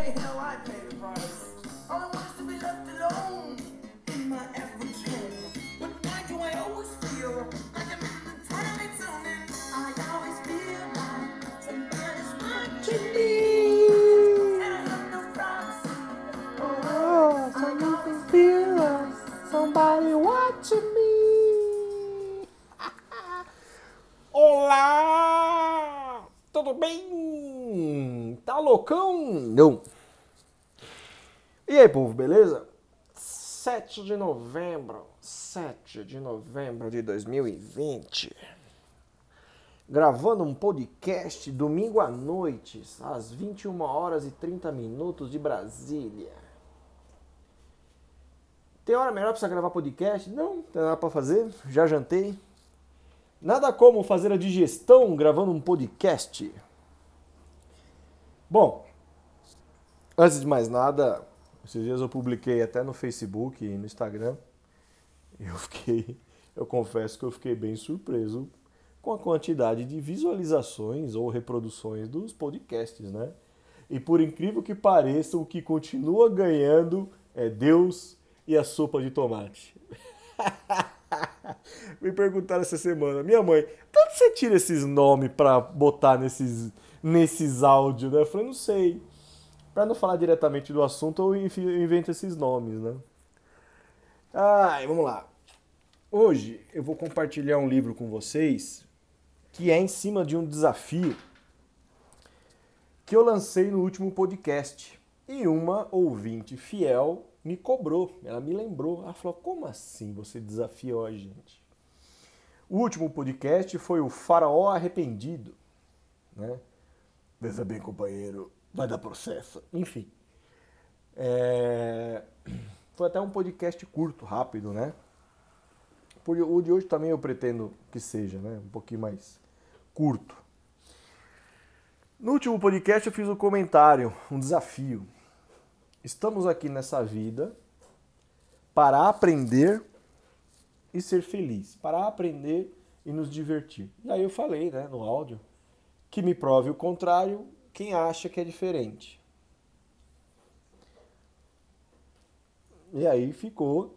Hey, hell, I pay the price. All I want is to be left alone in my average home. But why do I always feel like I'm in the twilight zone? And I always feel like somebody's watching me. And I have no privacy. Oh, so you can feel us, somebody watching me. Olá! Tudo bem? Loucão? Não. E aí, povo, beleza? 7 de novembro, 7 de novembro de 2020. Gravando um podcast domingo à noite, às 21 horas e 30 minutos de Brasília. Tem hora melhor você gravar podcast? Não, não tem nada pra fazer. Já jantei. Nada como fazer a digestão gravando um podcast. Bom, antes de mais nada, esses dias eu publiquei até no Facebook e no Instagram. Eu fiquei, eu confesso que eu fiquei bem surpreso com a quantidade de visualizações ou reproduções dos podcasts, né? E por incrível que pareça, o que continua ganhando é Deus e a sopa de tomate. Me perguntaram essa semana, minha mãe, de onde você tira esses nomes pra botar nesses, nesses áudios, né? Eu falei, não sei. Pra não falar diretamente do assunto, eu invento esses nomes, né? Ai, vamos lá. Hoje eu vou compartilhar um livro com vocês que é em cima de um desafio que eu lancei no último podcast. E uma ouvinte fiel me cobrou, ela me lembrou. Ela falou: Como assim você desafiou a gente? O último podcast foi o Faraó Arrependido. Né? Veja bem, companheiro, vai dar processo. Enfim. É, Foi até um podcast curto, rápido, né? O de hoje também eu pretendo que seja, né? Um pouquinho mais curto. No último podcast eu fiz um comentário, um desafio. Estamos aqui nessa vida para aprender e ser feliz, para aprender e nos divertir. E aí eu falei, né, no áudio, que me prove o contrário quem acha que é diferente. E aí ficou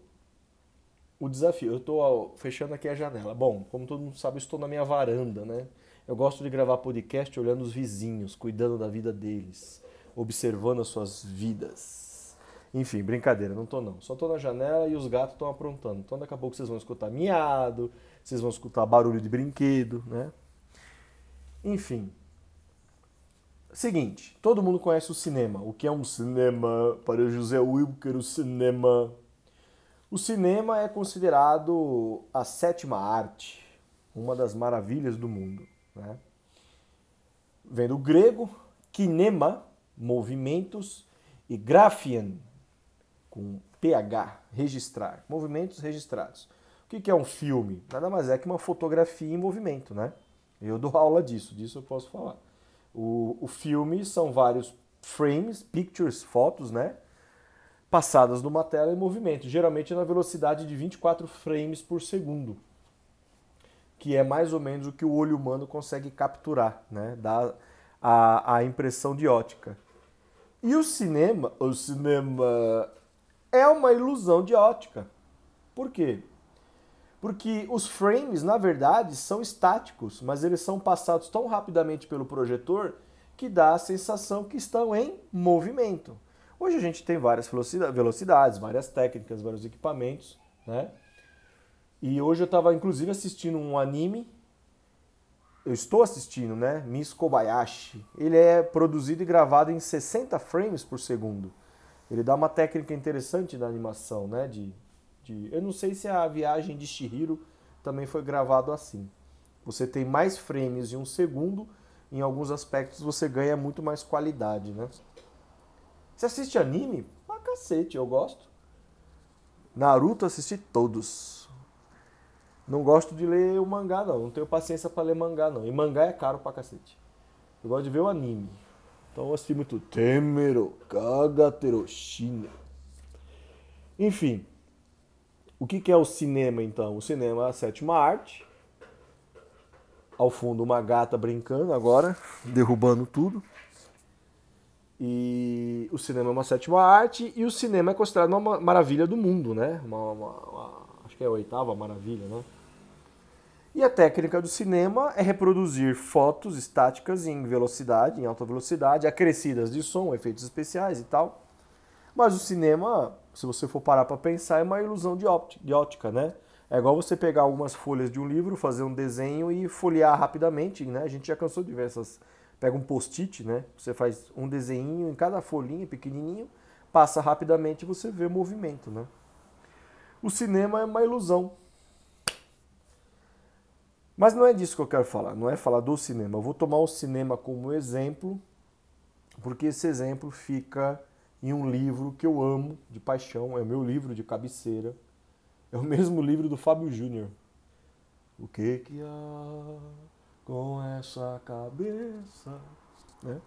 o desafio. Eu estou fechando aqui a janela. Bom, como todo mundo sabe, estou na minha varanda, né? Eu gosto de gravar podcast olhando os vizinhos, cuidando da vida deles, observando as suas vidas. Enfim, brincadeira, não tô não. Só tô na janela e os gatos estão aprontando. Então daqui a pouco vocês vão escutar miado, vocês vão escutar barulho de brinquedo, né? Enfim. Seguinte, todo mundo conhece o cinema. O que é um cinema? Para José Wilker, o cinema. O cinema é considerado a sétima arte, uma das maravilhas do mundo. Né? Vem do grego, kinema, movimentos, e graphian, com PH, registrar, movimentos registrados. O que é um filme? Nada mais é que uma fotografia em movimento, né? Eu dou aula disso, disso eu posso falar. O, o filme são vários frames, pictures, fotos, né? Passadas numa tela em movimento, geralmente na velocidade de 24 frames por segundo, que é mais ou menos o que o olho humano consegue capturar, né? Dá a, a impressão de ótica. E o cinema, o cinema é uma ilusão de ótica. Por quê? Porque os frames, na verdade, são estáticos, mas eles são passados tão rapidamente pelo projetor que dá a sensação que estão em movimento. Hoje a gente tem várias velocida- velocidades, várias técnicas, vários equipamentos, né? E hoje eu estava inclusive assistindo um anime. Eu estou assistindo, né? Miss Kobayashi. Ele é produzido e gravado em 60 frames por segundo. Ele dá uma técnica interessante da animação, né? De, de, eu não sei se a viagem de Shihiro também foi gravado assim. Você tem mais frames em um segundo, em alguns aspectos você ganha muito mais qualidade, né? Você assiste anime? Pra cacete, eu gosto. Naruto assisti todos. Não gosto de ler o mangá, não. Não tenho paciência pra ler mangá, não. E mangá é caro pra cacete. Eu gosto de ver o anime. Então eu assisti muito Temero, Kagatero, Shine. Enfim. O que que é o cinema, então? O cinema é a sétima arte. Ao fundo, uma gata brincando agora, derrubando tudo. E o cinema é uma sétima arte e o cinema é considerado uma maravilha do mundo, né? Uma, uma, uma, acho que é a oitava maravilha, né? E a técnica do cinema é reproduzir fotos estáticas em velocidade, em alta velocidade, acrescidas de som, efeitos especiais e tal. Mas o cinema, se você for parar para pensar, é uma ilusão de de ótica, né? É igual você pegar algumas folhas de um livro, fazer um desenho e folhear rapidamente, né? A gente já cansou de ver essas pega um post-it, né? Você faz um desenho em cada folhinha, pequenininho, passa rapidamente e você vê o movimento, né? O cinema é uma ilusão. Mas não é disso que eu quero falar, não é falar do cinema. Eu vou tomar o cinema como exemplo, porque esse exemplo fica em um livro que eu amo de paixão, é o meu livro de cabeceira. É o mesmo livro do Fábio Júnior. O que que há com essa cabeça. Né?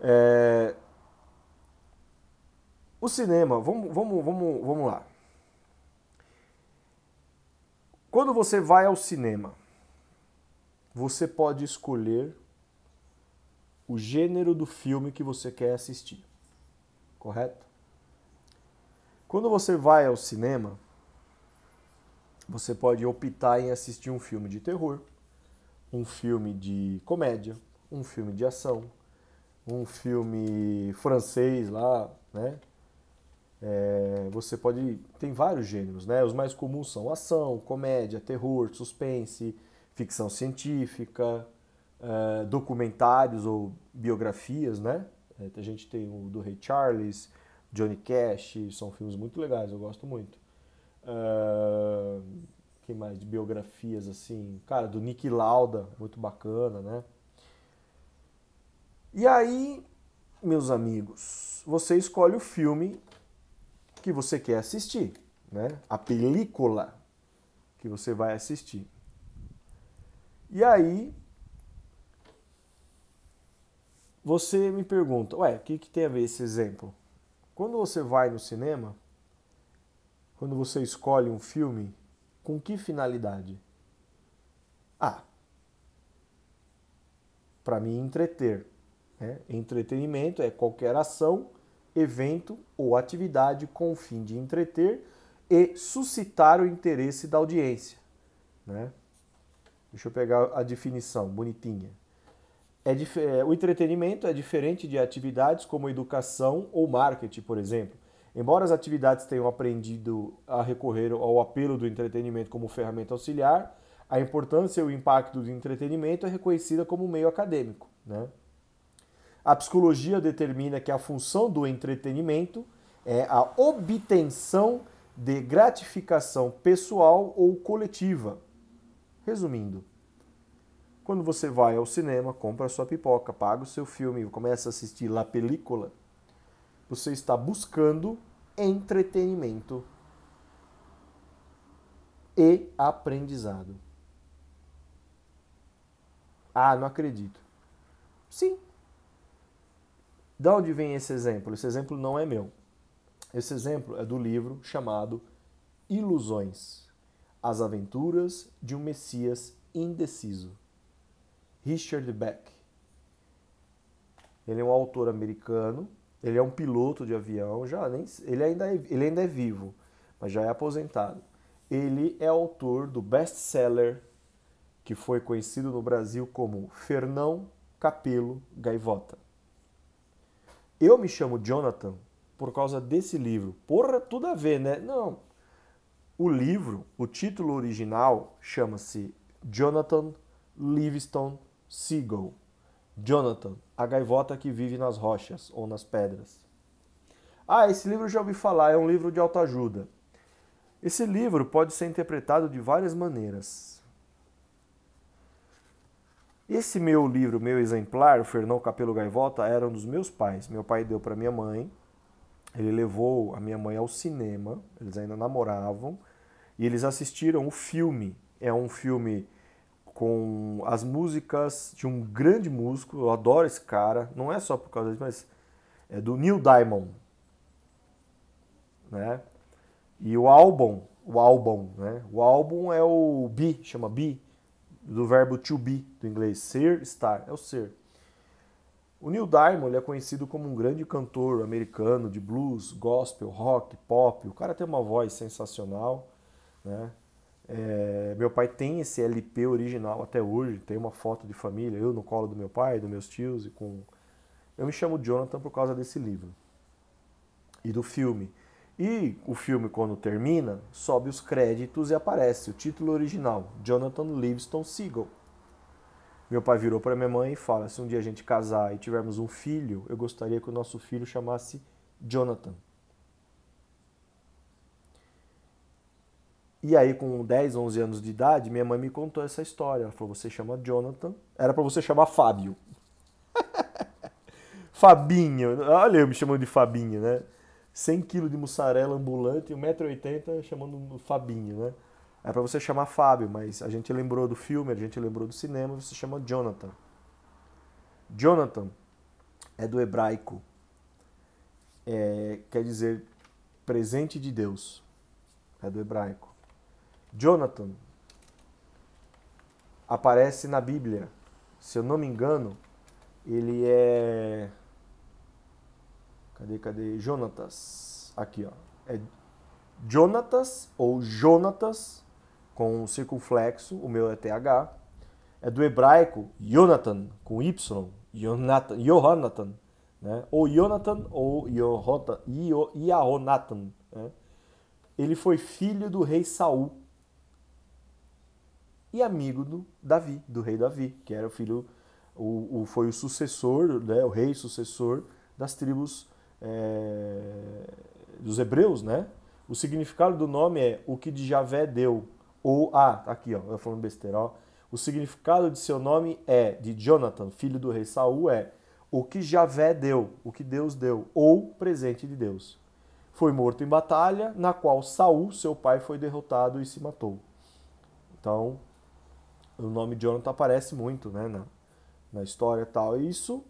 É... O cinema, vamos, vamos, vamos, vamos lá. Quando você vai ao cinema, você pode escolher o gênero do filme que você quer assistir. Correto? Quando você vai ao cinema, você pode optar em assistir um filme de terror, um filme de comédia, um filme de ação, um filme francês lá, né? É, você pode. Tem vários gêneros, né? Os mais comuns são ação, comédia, terror, suspense, ficção científica, é, documentários ou biografias, né? É, a gente tem o do Ray Charles, Johnny Cash, são filmes muito legais, eu gosto muito. É, quem mais de biografias assim? Cara, do Nick Lauda, muito bacana, né? E aí, meus amigos, você escolhe o filme que você quer assistir, né? A película que você vai assistir. E aí, você me pergunta, ué, o que, que tem a ver esse exemplo? Quando você vai no cinema, quando você escolhe um filme, com que finalidade? Ah, para mim, entreter. Né? Entretenimento é qualquer ação, evento ou atividade com o fim de entreter e suscitar o interesse da audiência. Né? Deixa eu pegar a definição bonitinha. É, é, o entretenimento é diferente de atividades como educação ou marketing, por exemplo, Embora as atividades tenham aprendido a recorrer ao apelo do entretenimento como ferramenta auxiliar, a importância e o impacto do entretenimento é reconhecida como meio acadêmico. Né? A psicologia determina que a função do entretenimento é a obtenção de gratificação pessoal ou coletiva. Resumindo, quando você vai ao cinema, compra a sua pipoca, paga o seu filme começa a assistir La Película, você está buscando entretenimento e aprendizado. Ah, não acredito. Sim. De onde vem esse exemplo? Esse exemplo não é meu. Esse exemplo é do livro chamado Ilusões As Aventuras de um Messias Indeciso. Richard Beck. Ele é um autor americano ele é um piloto de avião, já nem, ele, ainda é, ele ainda é vivo, mas já é aposentado. Ele é autor do best-seller que foi conhecido no Brasil como Fernão Capelo Gaivota. Eu me chamo Jonathan por causa desse livro. Porra, tudo a ver, né? Não. O livro, o título original chama-se Jonathan Livingstone Seagull. Jonathan, a gaivota que vive nas rochas ou nas pedras. Ah, esse livro já ouvi falar, é um livro de autoajuda. Esse livro pode ser interpretado de várias maneiras. Esse meu livro, meu exemplar, o Fernão Capelo Gaivota, era um dos meus pais. Meu pai deu para minha mãe. Ele levou a minha mãe ao cinema, eles ainda namoravam, e eles assistiram o filme. É um filme com as músicas de um grande músico, eu adoro esse cara, não é só por causa disso, mas é do Neil Diamond, né? E o álbum, o álbum, né? O álbum é o be, chama be, do verbo to be, do inglês, ser, estar, é o ser. O Neil Diamond é conhecido como um grande cantor americano de blues, gospel, rock, pop. O cara tem uma voz sensacional, né? É, meu pai tem esse LP original até hoje, tem uma foto de família, eu no colo do meu pai, dos meus tios e com eu me chamo Jonathan por causa desse livro e do filme. E o filme, quando termina, sobe os créditos e aparece o título original: Jonathan Livingston Seagull. Meu pai virou para minha mãe e fala: se um dia a gente casar e tivermos um filho, eu gostaria que o nosso filho chamasse Jonathan. E aí, com 10, 11 anos de idade, minha mãe me contou essa história. Ela falou: você chama Jonathan. Era para você chamar Fábio. Fabinho. Olha eu me chamando de Fabinho, né? 100 kg de mussarela ambulante e 1,80m chamando Fabinho, né? É para você chamar Fábio, mas a gente lembrou do filme, a gente lembrou do cinema, você chama Jonathan. Jonathan é do hebraico. É, quer dizer presente de Deus. É do hebraico. Jonathan aparece na Bíblia. Se eu não me engano, ele é Cadê, cadê? Jonatas. Aqui, ó. É Jonatas ou Jonatas com circunflexo, o meu é TH. É do hebraico Jonathan com Y, Jonathan, né? Ou Jonathan ou Yahonatan, né? Ele foi filho do rei Saul e amigo do Davi, do rei Davi, que era o filho, o, o foi o sucessor, né, o rei sucessor das tribos é, dos hebreus, né? O significado do nome é o que de Javé deu. Ou, ah, tá aqui, ó, eu falando besteira, ó. O significado de seu nome é, de Jonathan, filho do rei Saul, é o que Javé deu, o que Deus deu, ou presente de Deus. Foi morto em batalha, na qual Saul, seu pai, foi derrotado e se matou. Então, o nome de Jonathan aparece muito né, na, na história e tal. E isso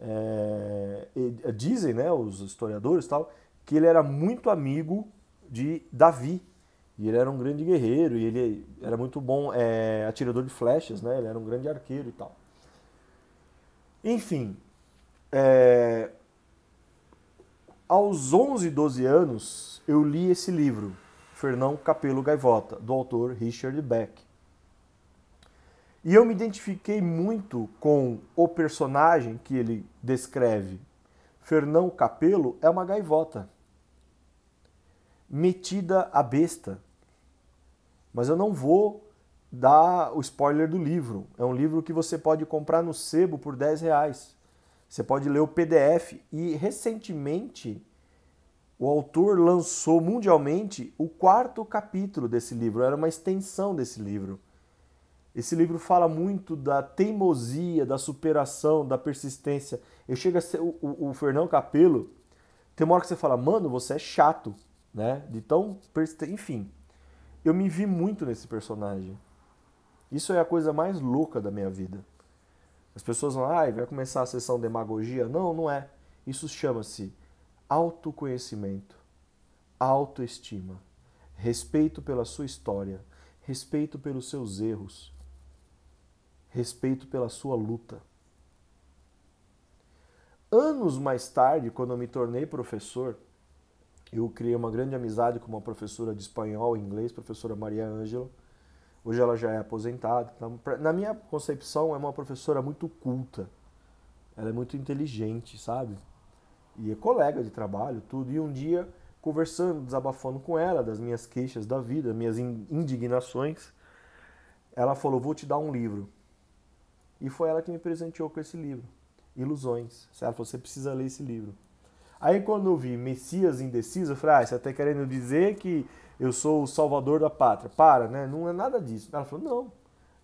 é, dizem, né, os historiadores tal, que ele era muito amigo de Davi. E ele era um grande guerreiro, e ele era muito bom é, atirador de flechas, né? Ele era um grande arqueiro e tal. Enfim, é, aos 11, 12 anos, eu li esse livro, Fernão Capelo Gaivota, do autor Richard Beck. E eu me identifiquei muito com o personagem que ele descreve. Fernão Capelo é uma gaivota, metida a besta. Mas eu não vou dar o spoiler do livro. É um livro que você pode comprar no sebo por 10 reais. Você pode ler o PDF. E recentemente o autor lançou mundialmente o quarto capítulo desse livro. Era uma extensão desse livro. Esse livro fala muito da teimosia, da superação, da persistência. Eu chego a ser o, o, o Fernão Capelo. Tem uma hora que você fala, mano, você é chato, né? De tão persistente. Enfim, eu me vi muito nesse personagem. Isso é a coisa mais louca da minha vida. As pessoas vão, ah, vai começar a sessão demagogia. Não, não é. Isso chama-se autoconhecimento, autoestima, respeito pela sua história, respeito pelos seus erros, respeito pela sua luta. Anos mais tarde, quando eu me tornei professor, eu criei uma grande amizade com uma professora de espanhol e inglês, professora Maria Ângela. Hoje ela já é aposentada. Então, na minha concepção, é uma professora muito culta. Ela é muito inteligente, sabe? E é colega de trabalho, tudo. E um dia, conversando, desabafando com ela das minhas queixas da vida, minhas indignações, ela falou: Vou te dar um livro. E foi ela que me presenteou com esse livro, Ilusões. Ela falou, você precisa ler esse livro. Aí quando eu vi Messias Indeciso, eu falei, ah, você está querendo dizer que eu sou o salvador da pátria. Para, né? Não é nada disso. Ela falou, não,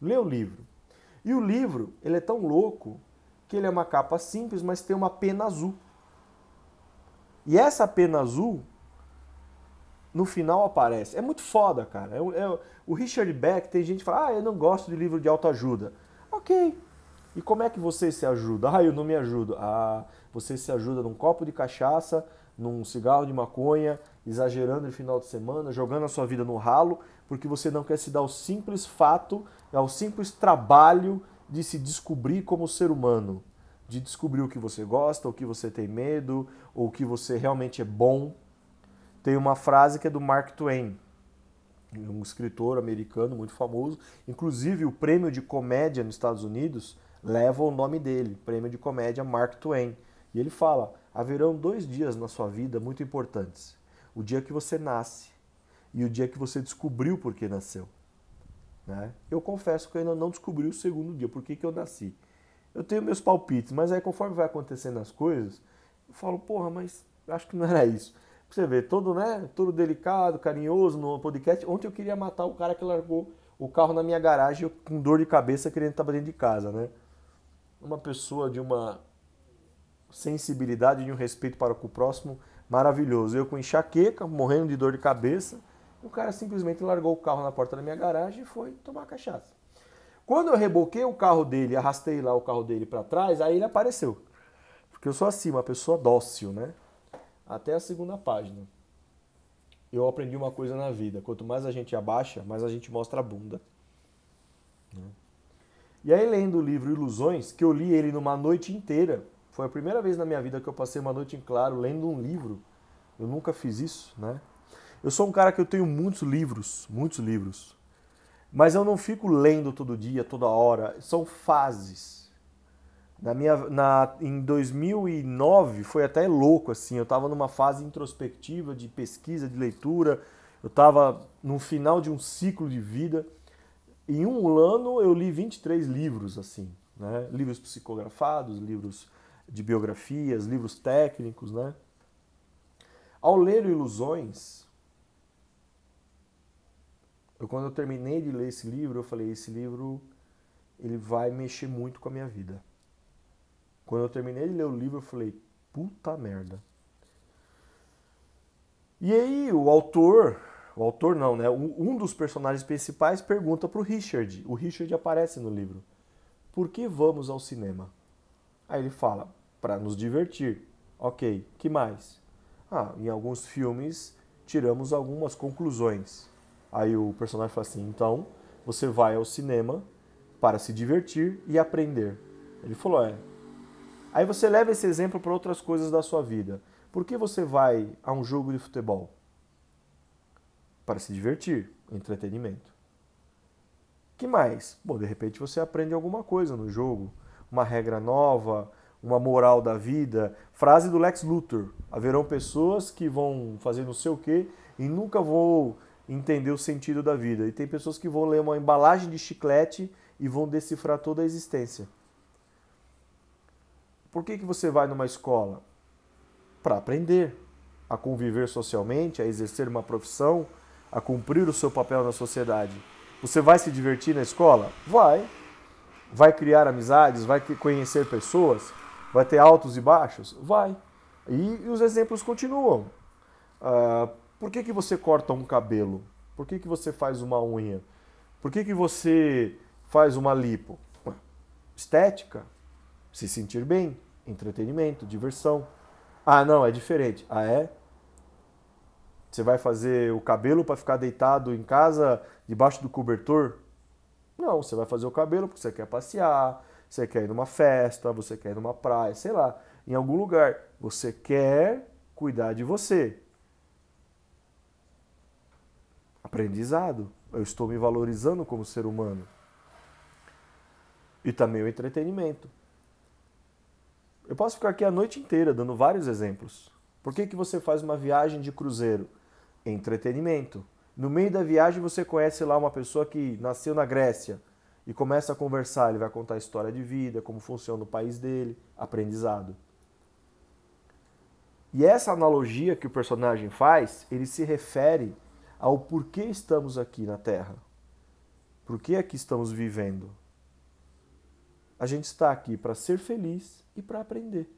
lê o livro. E o livro, ele é tão louco que ele é uma capa simples, mas tem uma pena azul. E essa pena azul, no final aparece. É muito foda, cara. É, é, o Richard Beck, tem gente que fala, ah, eu não gosto de livro de autoajuda. Ok, e como é que você se ajuda? Ah, eu não me ajudo. Ah, você se ajuda num copo de cachaça, num cigarro de maconha, exagerando no final de semana, jogando a sua vida no ralo, porque você não quer se dar o simples fato, ao simples trabalho de se descobrir como ser humano. de descobrir o que você gosta, o que você tem medo, ou o que você realmente é bom. Tem uma frase que é do Mark Twain, um escritor americano muito famoso. Inclusive, o prêmio de comédia nos Estados Unidos leva o nome dele, prêmio de comédia Mark Twain. E ele fala: haverão dois dias na sua vida muito importantes: o dia que você nasce e o dia que você descobriu por que nasceu. Né? Eu confesso que eu ainda não descobri o segundo dia, por que, que eu nasci. Eu tenho meus palpites, mas aí conforme vai acontecendo as coisas, eu falo, porra, mas acho que não era isso. Você vê, todo, né, todo delicado, carinhoso no podcast. Ontem eu queria matar o cara que largou o carro na minha garagem com dor de cabeça querendo estar dentro de casa, né? Uma pessoa de uma sensibilidade e um respeito para o próximo maravilhoso. Eu com enxaqueca, morrendo de dor de cabeça, o cara simplesmente largou o carro na porta da minha garagem e foi tomar cachaça. Quando eu reboquei o carro dele, arrastei lá o carro dele para trás, aí ele apareceu. Porque eu sou assim, uma pessoa dócil, né? Até a segunda página. Eu aprendi uma coisa na vida: quanto mais a gente abaixa, mais a gente mostra a bunda. Né? E aí, lendo o livro Ilusões, que eu li ele numa noite inteira, foi a primeira vez na minha vida que eu passei uma noite em claro lendo um livro. Eu nunca fiz isso, né? Eu sou um cara que eu tenho muitos livros, muitos livros. Mas eu não fico lendo todo dia, toda hora. São fases. Na minha, na, em 2009 foi até louco assim. Eu estava numa fase introspectiva de pesquisa, de leitura. Eu estava no final de um ciclo de vida. Em um ano eu li 23 livros assim, né? Livros psicografados, livros de biografias, livros técnicos, né? Ao ler Ilusões, eu, quando eu terminei de ler esse livro, eu falei, esse livro ele vai mexer muito com a minha vida. Quando eu terminei de ler o livro, eu falei, puta merda. E aí o autor, o autor não, né? Um dos personagens principais pergunta para o Richard. O Richard aparece no livro. Por que vamos ao cinema? Aí ele fala, para nos divertir. Ok, que mais? Ah, em alguns filmes tiramos algumas conclusões. Aí o personagem fala assim: então você vai ao cinema para se divertir e aprender. Ele falou: é. Aí você leva esse exemplo para outras coisas da sua vida. Por que você vai a um jogo de futebol? Para se divertir, entretenimento. Que mais? Bom, de repente você aprende alguma coisa no jogo, uma regra nova, uma moral da vida. Frase do Lex Luthor: haverão pessoas que vão fazer não sei o quê e nunca vão entender o sentido da vida. E tem pessoas que vão ler uma embalagem de chiclete e vão decifrar toda a existência. Por que, que você vai numa escola? Para aprender a conviver socialmente, a exercer uma profissão, a cumprir o seu papel na sociedade. Você vai se divertir na escola? Vai. Vai criar amizades? Vai conhecer pessoas? Vai ter altos e baixos? Vai. E, os exemplos continuam. Uh, por que, que você corta um cabelo? Por que, que você faz uma unha? Por que, que você faz uma lipo? Estética, se sentir bem, entretenimento, diversão. Ah, não, é diferente. Ah, é? Você vai fazer o cabelo para ficar deitado em casa debaixo do cobertor? Não, você vai fazer o cabelo porque você quer passear, você quer ir numa festa, você quer ir numa praia, sei lá, em algum lugar. Você quer cuidar de você. aprendizado. Eu estou me valorizando como ser humano. E também o entretenimento. Eu posso ficar aqui a noite inteira dando vários exemplos. Por que, que você faz uma viagem de cruzeiro? Entretenimento. No meio da viagem você conhece lá uma pessoa que nasceu na Grécia e começa a conversar. Ele vai contar a história de vida, como funciona o país dele, aprendizado. E essa analogia que o personagem faz, ele se refere ao porquê estamos aqui na Terra. Por que aqui estamos vivendo? A gente está aqui para ser feliz e para aprender.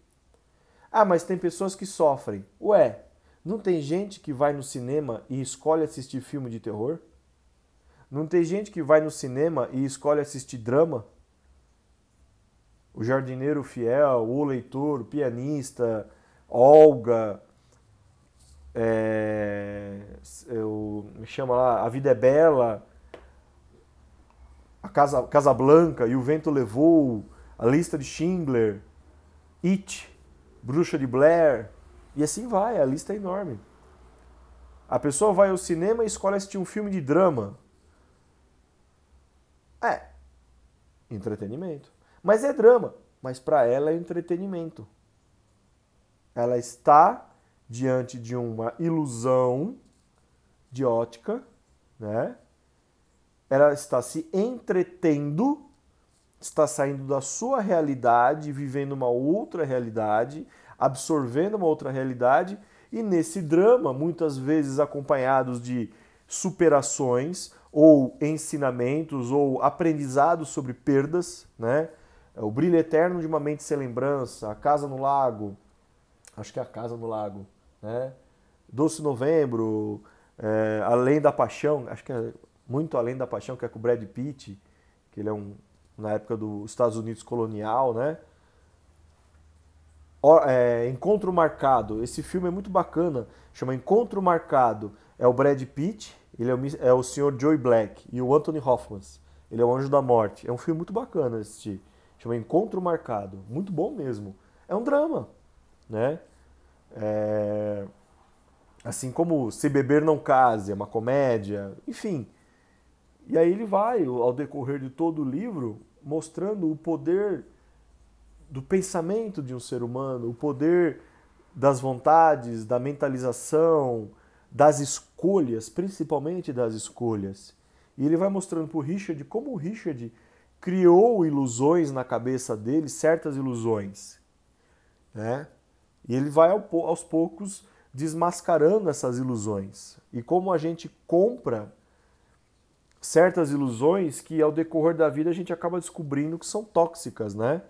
Ah, mas tem pessoas que sofrem. Ué, não tem gente que vai no cinema e escolhe assistir filme de terror? Não tem gente que vai no cinema e escolhe assistir drama? O jardineiro fiel, o leitor, o pianista, Olga, é, eu, me chama lá A Vida é Bela, A Casa, Casa Blanca e O Vento Levou, A Lista de Schindler, It, Bruxa de Blair, e assim vai, a lista é enorme. A pessoa vai ao cinema e escolhe assistir um filme de drama. É, entretenimento. Mas é drama, mas para ela é entretenimento. Ela está diante de uma ilusão de ótica, né? Ela está se entretendo, está saindo da sua realidade, vivendo uma outra realidade, absorvendo uma outra realidade, e nesse drama, muitas vezes acompanhados de superações ou ensinamentos ou aprendizados sobre perdas, né? O brilho eterno de uma mente sem lembrança, a casa no lago, acho que é a casa no lago, né? Doce Novembro, é, Além da Paixão, acho que é muito Além da Paixão, que é com o Brad Pitt, que ele é um na época dos Estados Unidos colonial, né? É, Encontro Marcado, esse filme é muito bacana, chama Encontro Marcado, é o Brad Pitt, ele é o, é o Sr. Joey Black e o Anthony Hopkins, ele é o Anjo da Morte, é um filme muito bacana assistir, chama Encontro Marcado, muito bom mesmo, é um drama, né? É... Assim como Se Beber Não Case, é uma comédia, enfim. E aí ele vai, ao decorrer de todo o livro, mostrando o poder do pensamento de um ser humano, o poder das vontades, da mentalização, das escolhas, principalmente das escolhas. E ele vai mostrando para o Richard como o Richard criou ilusões na cabeça dele, certas ilusões. Né? E ele vai aos poucos desmascarando essas ilusões. E como a gente compra certas ilusões que ao decorrer da vida a gente acaba descobrindo que são tóxicas, né?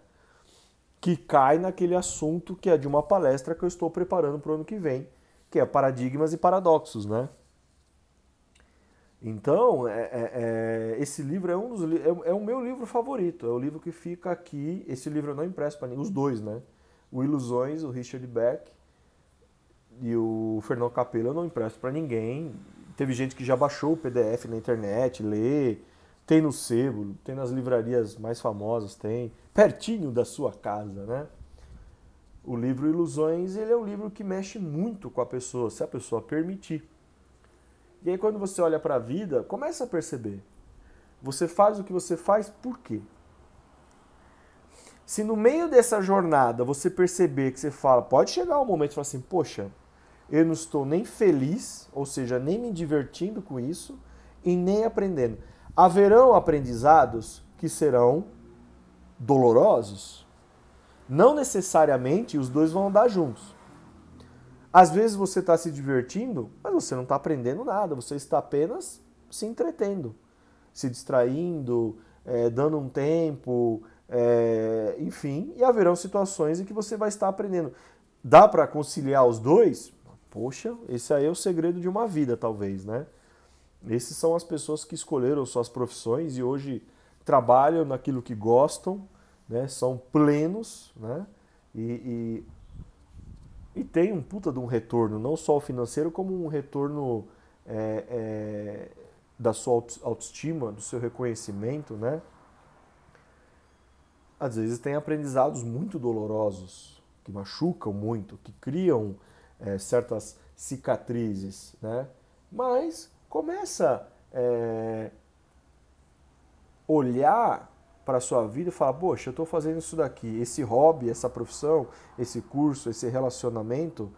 Que cai naquele assunto que é de uma palestra que eu estou preparando para o ano que vem, que é paradigmas e paradoxos, né? Então, é, é, é, esse livro é um dos é, é, o meu livro favorito. É o livro que fica aqui. Esse livro eu não impresso para ninguém, os dois, né? O Ilusões, o Richard Beck e o Fernando Capello eu não empresto para ninguém. Teve gente que já baixou o PDF na internet, lê, tem no sebo, tem nas livrarias mais famosas, tem pertinho da sua casa, né? O livro Ilusões, ele é um livro que mexe muito com a pessoa, se a pessoa permitir. E aí quando você olha para a vida, começa a perceber. Você faz o que você faz por quê? Se no meio dessa jornada você perceber que você fala, pode chegar um momento e falar assim, poxa, eu não estou nem feliz, ou seja, nem me divertindo com isso e nem aprendendo. Haverão aprendizados que serão dolorosos. Não necessariamente os dois vão andar juntos. Às vezes você está se divertindo, mas você não está aprendendo nada, você está apenas se entretendo, se distraindo, é, dando um tempo, é, enfim, e haverão situações em que você vai estar aprendendo. Dá para conciliar os dois? Poxa, esse aí é o segredo de uma vida, talvez, né? Esses são as pessoas que escolheram suas profissões e hoje trabalham naquilo que gostam, né? São plenos, né? E, e, e tem um puta de um retorno, não só financeiro, como um retorno é, é, da sua autoestima, do seu reconhecimento, né? às vezes tem aprendizados muito dolorosos, que machucam muito, que criam é, certas cicatrizes, né? Mas começa é, olhar para a sua vida e falar, poxa, eu estou fazendo isso daqui, esse hobby, essa profissão, esse curso, esse relacionamento,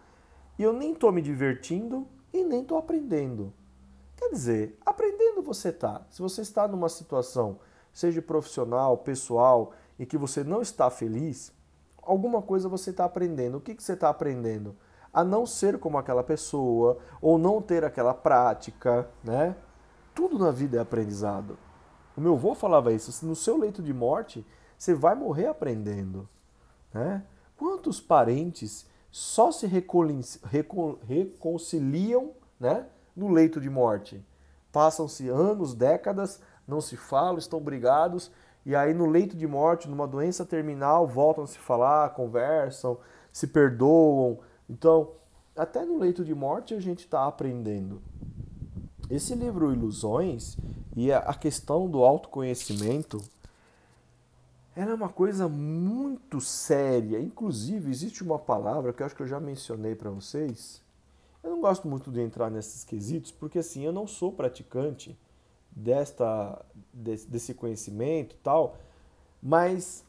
e eu nem estou me divertindo e nem estou aprendendo. Quer dizer, aprendendo você está. Se você está numa situação, seja profissional, pessoal, e que você não está feliz, alguma coisa você está aprendendo. O que, que você está aprendendo? A não ser como aquela pessoa, ou não ter aquela prática, né? Tudo na vida é aprendizado. O meu avô falava isso, no seu leito de morte, você vai morrer aprendendo. Né? Quantos parentes só se reconciliam né, no leito de morte? Passam-se anos, décadas, não se falam, estão brigados, e aí no leito de morte, numa doença terminal, voltam a se falar, conversam, se perdoam. Então, até no leito de morte a gente está aprendendo. Esse livro Ilusões e a questão do autoconhecimento ela é uma coisa muito séria. Inclusive, existe uma palavra que eu acho que eu já mencionei para vocês. Eu não gosto muito de entrar nesses quesitos, porque assim, eu não sou praticante desta, desse conhecimento tal, mas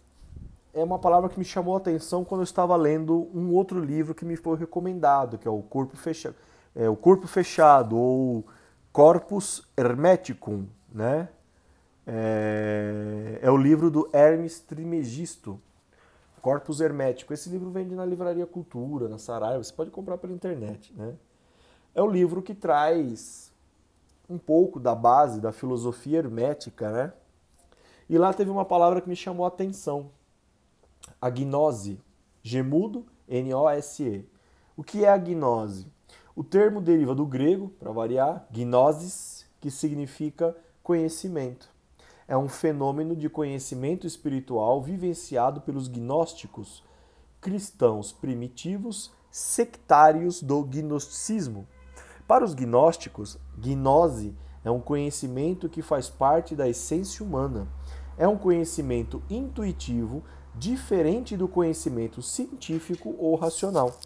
é uma palavra que me chamou a atenção quando eu estava lendo um outro livro que me foi recomendado, que é o Corpo Fechado, é, o Corpo Fechado ou Corpus Hermeticum, né? É, é o livro do Hermes Trimegisto, Corpus Hermético. Esse livro vende na Livraria Cultura, na Saraiva, você pode comprar pela internet, né? É o livro que traz um pouco da base da filosofia hermética, né? E lá teve uma palavra que me chamou a atenção, a gnose, gemudo, N-O-S-E. O que é a gnose? O termo deriva do grego, para variar, gnosis, que significa conhecimento. É um fenômeno de conhecimento espiritual vivenciado pelos gnósticos, cristãos primitivos, sectários do gnosticismo. Para os gnósticos, gnose é um conhecimento que faz parte da essência humana. É um conhecimento intuitivo diferente do conhecimento científico ou racional.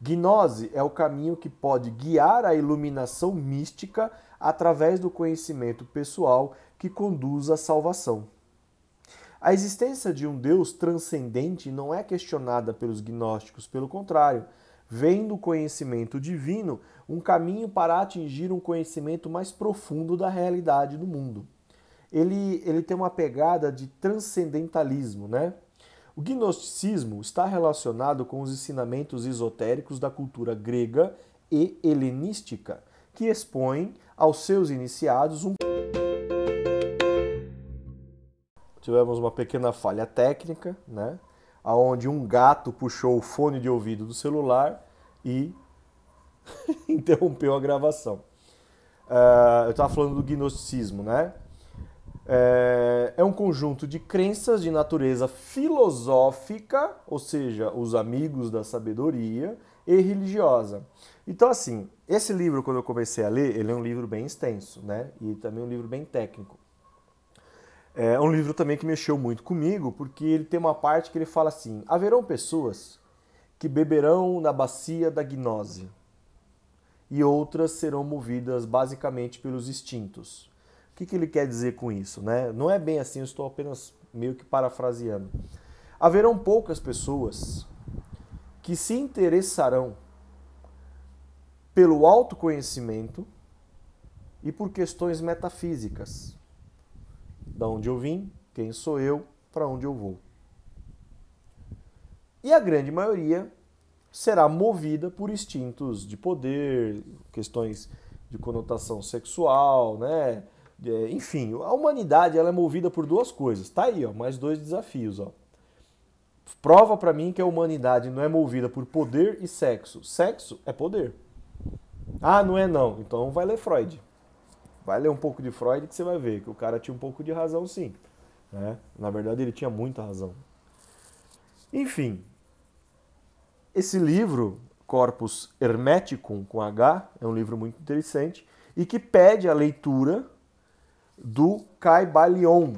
Gnose é o caminho que pode guiar a iluminação mística através do conhecimento pessoal que conduz à salvação. A existência de um Deus transcendente não é questionada pelos gnósticos, pelo contrário, vem do conhecimento divino um caminho para atingir um conhecimento mais profundo da realidade do mundo. Ele, ele tem uma pegada de transcendentalismo, né? O gnosticismo está relacionado com os ensinamentos esotéricos da cultura grega e helenística, que expõem aos seus iniciados um. Tivemos uma pequena falha técnica, né? Onde um gato puxou o fone de ouvido do celular e interrompeu a gravação. Uh, eu estava falando do gnosticismo, né? É, é um conjunto de crenças de natureza filosófica, ou seja, os amigos da sabedoria, e religiosa. Então, assim, esse livro, quando eu comecei a ler, ele é um livro bem extenso, né? E também um livro bem técnico. É um livro também que mexeu muito comigo, porque ele tem uma parte que ele fala assim: haverão pessoas que beberão na bacia da gnose, e outras serão movidas basicamente pelos instintos que, que ele quer dizer com isso? Né? Não é bem assim, eu estou apenas meio que parafraseando. Haverão poucas pessoas que se interessarão pelo autoconhecimento e por questões metafísicas. Da onde eu vim, quem sou eu, para onde eu vou. E a grande maioria será movida por instintos de poder, questões de conotação sexual, né? É, enfim, a humanidade ela é movida por duas coisas. Tá aí, ó, mais dois desafios, ó. Prova para mim que a humanidade não é movida por poder e sexo. Sexo é poder. Ah, não é não. Então vai ler Freud. Vai ler um pouco de Freud que você vai ver que o cara tinha um pouco de razão sim. Né? Na verdade ele tinha muita razão. Enfim, esse livro, Corpus Hermeticum, com H, é um livro muito interessante e que pede a leitura do Caibalion.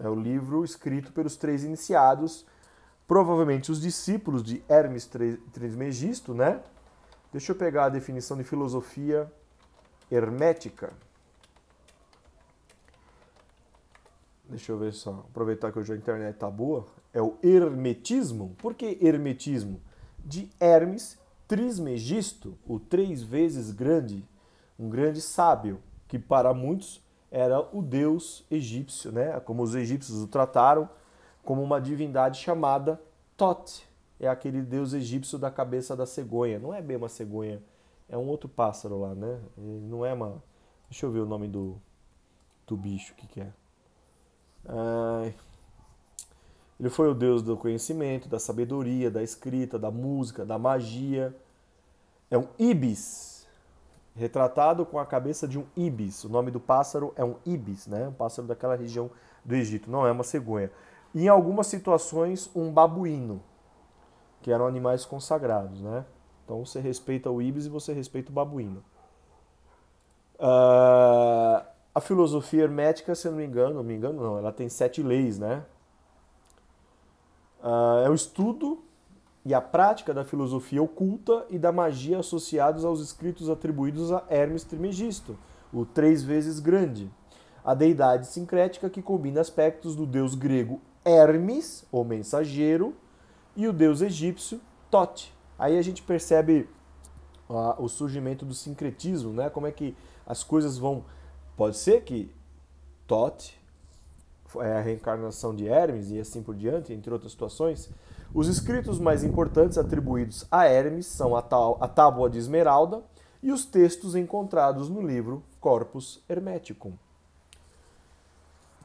É o livro escrito pelos três iniciados, provavelmente os discípulos de Hermes Trismegisto, né? Deixa eu pegar a definição de filosofia hermética. Deixa eu ver só, aproveitar que hoje a internet tá boa. É o hermetismo. Por que hermetismo? De Hermes Trismegisto, o três vezes grande, um grande sábio que para muitos era o deus egípcio, né? como os egípcios o trataram, como uma divindade chamada Tot. É aquele deus egípcio da cabeça da cegonha. Não é bem uma cegonha, é um outro pássaro lá, né? Não é uma. Deixa eu ver o nome do, do bicho, que, que é. Ai... Ele foi o deus do conhecimento, da sabedoria, da escrita, da música, da magia. É um ibis, retratado com a cabeça de um ibis. O nome do pássaro é um ibis, né? um pássaro daquela região do Egito, não é uma cegonha. Em algumas situações, um babuíno, que eram animais consagrados. Né? Então você respeita o ibis e você respeita o babuíno. Uh, a filosofia hermética, se eu não me engano, não me engano não, ela tem sete leis, né? Uh, é o estudo e a prática da filosofia oculta e da magia associados aos escritos atribuídos a Hermes Trismegisto, o três vezes grande, a deidade sincrética que combina aspectos do deus grego Hermes, o mensageiro, e o deus egípcio Tote. Aí a gente percebe o surgimento do sincretismo, né? Como é que as coisas vão. Pode ser que Tote é a reencarnação de Hermes e assim por diante, entre outras situações. Os escritos mais importantes atribuídos a Hermes são a, a Tábua de Esmeralda e os textos encontrados no livro Corpus Hermeticum.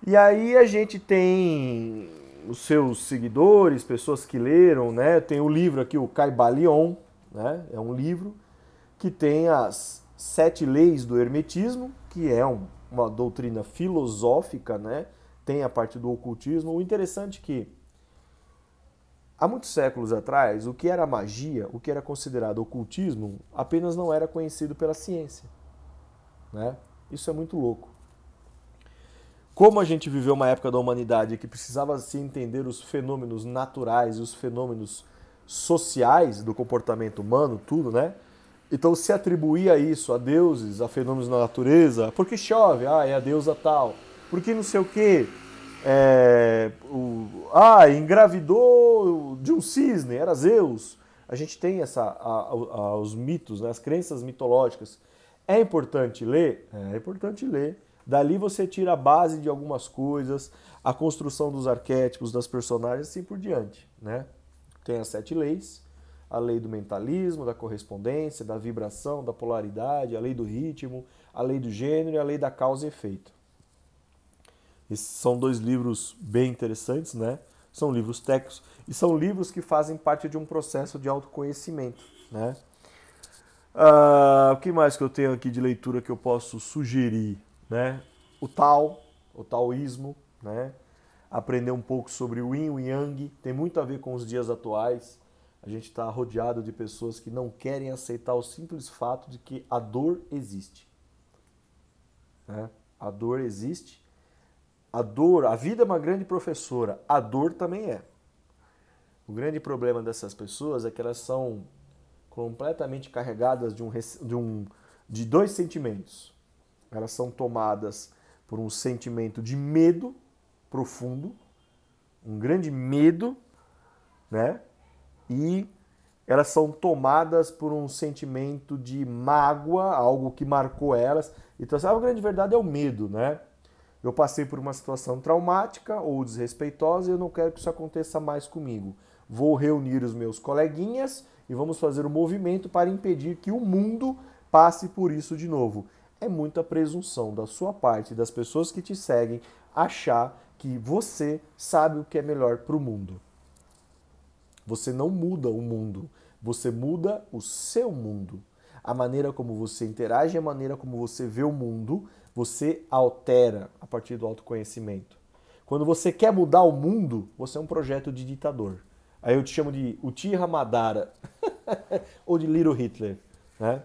E aí a gente tem os seus seguidores, pessoas que leram, né? Tem o livro aqui, o Caibalion, né? É um livro que tem as sete leis do hermetismo, que é um, uma doutrina filosófica, né? Tem a parte do ocultismo. O interessante é que há muitos séculos atrás, o que era magia, o que era considerado ocultismo, apenas não era conhecido pela ciência, né? Isso é muito louco. Como a gente viveu uma época da humanidade que precisava se entender os fenômenos naturais e os fenômenos sociais do comportamento humano, tudo, né? Então se atribuía isso a deuses, a fenômenos da natureza, porque chove, ah, é a deusa tal, porque não sei o quê, é, o, ah, engravidou de um cisne, era Zeus. A gente tem essa, a, a, os mitos, né, as crenças mitológicas. É importante ler? É, importante ler Dali você tira a base de algumas coisas, a construção dos arquétipos, das personagens, assim por diante. Né? Tem as sete leis, a lei do mentalismo, da correspondência, da vibração, da polaridade, a lei do ritmo, a lei do gênero e a lei da causa e efeito. Esses são dois livros bem interessantes, né? São livros técnicos e são livros que fazem parte de um processo de autoconhecimento, né? Ah, o que mais que eu tenho aqui de leitura que eu posso sugerir? né? O Tao, o taoísmo, né? Aprender um pouco sobre o Yin, o Yang, tem muito a ver com os dias atuais. A gente está rodeado de pessoas que não querem aceitar o simples fato de que a dor existe. Né? A dor existe. A dor, a vida é uma grande professora, a dor também é. O grande problema dessas pessoas é que elas são completamente carregadas de, um, de, um, de dois sentimentos elas são tomadas por um sentimento de medo profundo, um grande medo, né? E elas são tomadas por um sentimento de mágoa, algo que marcou elas. Então, a grande verdade é o medo, né? Eu passei por uma situação traumática ou desrespeitosa e eu não quero que isso aconteça mais comigo. Vou reunir os meus coleguinhas e vamos fazer um movimento para impedir que o mundo passe por isso de novo é muita presunção da sua parte, das pessoas que te seguem, achar que você sabe o que é melhor para o mundo. Você não muda o mundo, você muda o seu mundo. A maneira como você interage, a maneira como você vê o mundo, você altera partir do autoconhecimento. Quando você quer mudar o mundo, você é um projeto de ditador. Aí eu te chamo de Uchiha Madara ou de Little Hitler, né?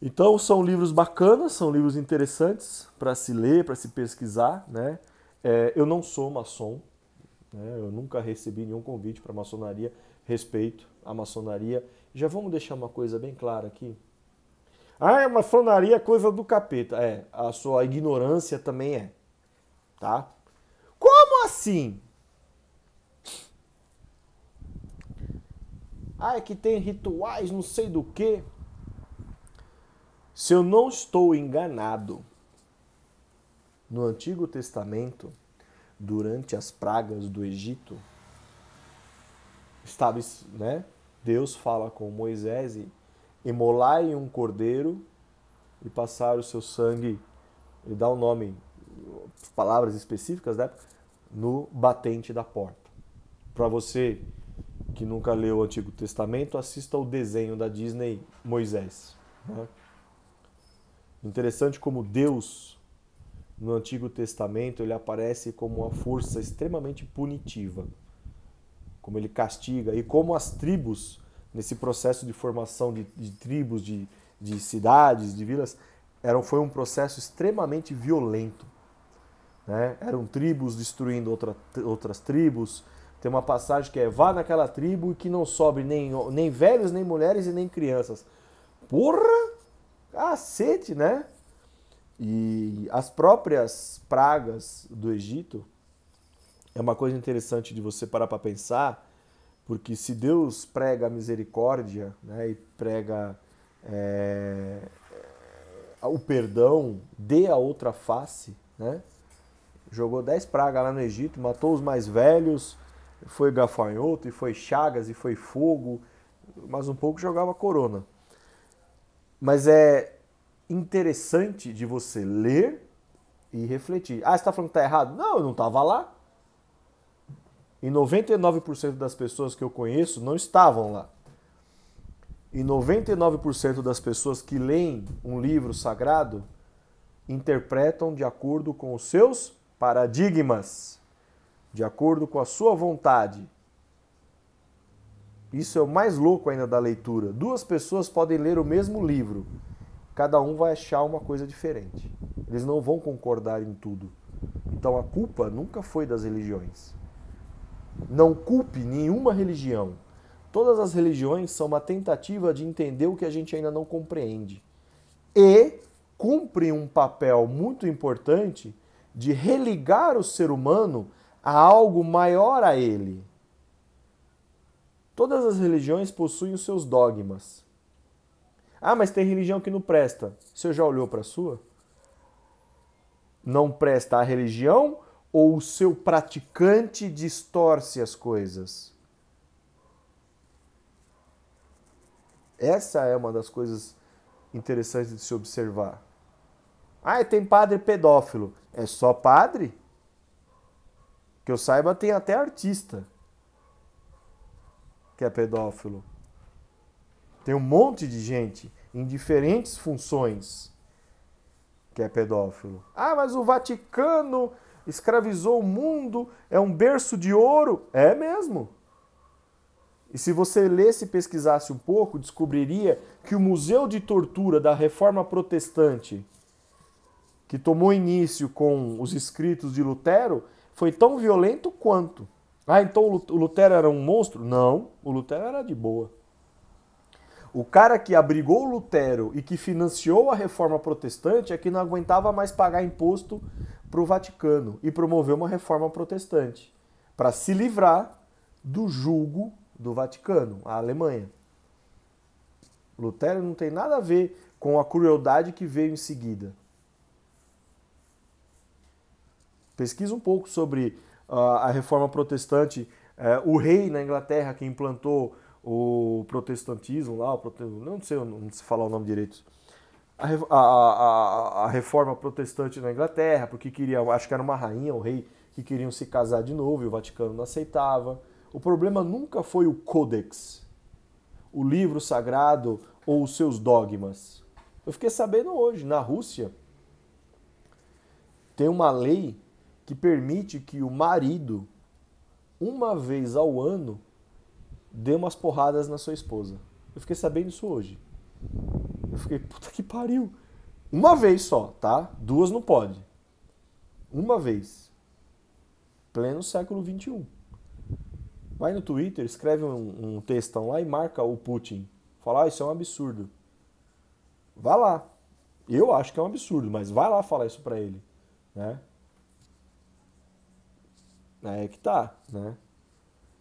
Então são livros bacanas, são livros interessantes para se ler, para se pesquisar. Né? É, eu não sou maçom, né? eu nunca recebi nenhum convite para maçonaria. Respeito a maçonaria. Já vamos deixar uma coisa bem clara aqui. Ah, maçonaria é coisa do capeta. É, a sua ignorância também é. Tá? Como assim? Ah, é que tem rituais, não sei do que. Se eu não estou enganado, no Antigo Testamento, durante as pragas do Egito, estava, né? Deus fala com Moisés e imolai um cordeiro e passar o seu sangue, e dá o um nome, palavras específicas, né? No batente da porta. Para você que nunca leu o Antigo Testamento, assista o desenho da Disney Moisés. Né? Interessante como Deus, no Antigo Testamento, ele aparece como uma força extremamente punitiva. Como ele castiga e como as tribos, nesse processo de formação de, de tribos, de, de cidades, de vilas, era, foi um processo extremamente violento. Né? Eram tribos destruindo outra, outras tribos. Tem uma passagem que é vá naquela tribo e que não sobre nem, nem velhos, nem mulheres e nem crianças. Porra! Cacete, né? E as próprias pragas do Egito é uma coisa interessante de você parar para pensar, porque se Deus prega misericórdia né, e prega é, o perdão, dê a outra face, né? Jogou dez pragas lá no Egito, matou os mais velhos, foi gafanhoto, e foi chagas, e foi fogo, mas um pouco jogava corona. Mas é interessante de você ler e refletir. Ah, você está falando que está errado? Não, eu não estava lá. E 99% das pessoas que eu conheço não estavam lá. E 99% das pessoas que leem um livro sagrado interpretam de acordo com os seus paradigmas, de acordo com a sua vontade. Isso é o mais louco ainda da leitura. Duas pessoas podem ler o mesmo livro, cada um vai achar uma coisa diferente. Eles não vão concordar em tudo. Então a culpa nunca foi das religiões. Não culpe nenhuma religião. Todas as religiões são uma tentativa de entender o que a gente ainda não compreende. E cumprem um papel muito importante de religar o ser humano a algo maior a ele. Todas as religiões possuem os seus dogmas. Ah, mas tem religião que não presta. Você já olhou para a sua? Não presta a religião ou o seu praticante distorce as coisas? Essa é uma das coisas interessantes de se observar. Ah, tem padre pedófilo. É só padre? Que eu saiba, tem até artista que é pedófilo. Tem um monte de gente em diferentes funções que é pedófilo. Ah, mas o Vaticano escravizou o mundo, é um berço de ouro. É mesmo. E se você lesse e pesquisasse um pouco, descobriria que o Museu de Tortura da Reforma Protestante, que tomou início com os escritos de Lutero, foi tão violento quanto. Ah, então o Lutero era um monstro? Não, o Lutero era de boa. O cara que abrigou Lutero e que financiou a reforma protestante é que não aguentava mais pagar imposto para o Vaticano e promoveu uma reforma protestante para se livrar do julgo do Vaticano, a Alemanha. Lutero não tem nada a ver com a crueldade que veio em seguida. Pesquisa um pouco sobre uh, a reforma protestante, uh, o rei na Inglaterra que implantou o protestantismo lá, o prote... não sei, não sei falar o nome direito. A, a, a, reforma protestante na Inglaterra, porque queria, acho que era uma rainha, um rei, que queriam se casar de novo e o Vaticano não aceitava. O problema nunca foi o Codex, o livro sagrado ou os seus dogmas. Eu fiquei sabendo hoje, na Rússia, tem uma lei que permite que o marido, uma vez ao ano, dê umas porradas na sua esposa. Eu fiquei sabendo isso hoje. Eu fiquei, puta que pariu. Uma vez só, tá? Duas não pode. Uma vez. Pleno século XXI. Vai no Twitter, escreve um, um textão lá e marca o Putin. Fala, ah, isso é um absurdo. Vá lá. Eu acho que é um absurdo, mas vai lá falar isso pra ele. Né? É que tá, né?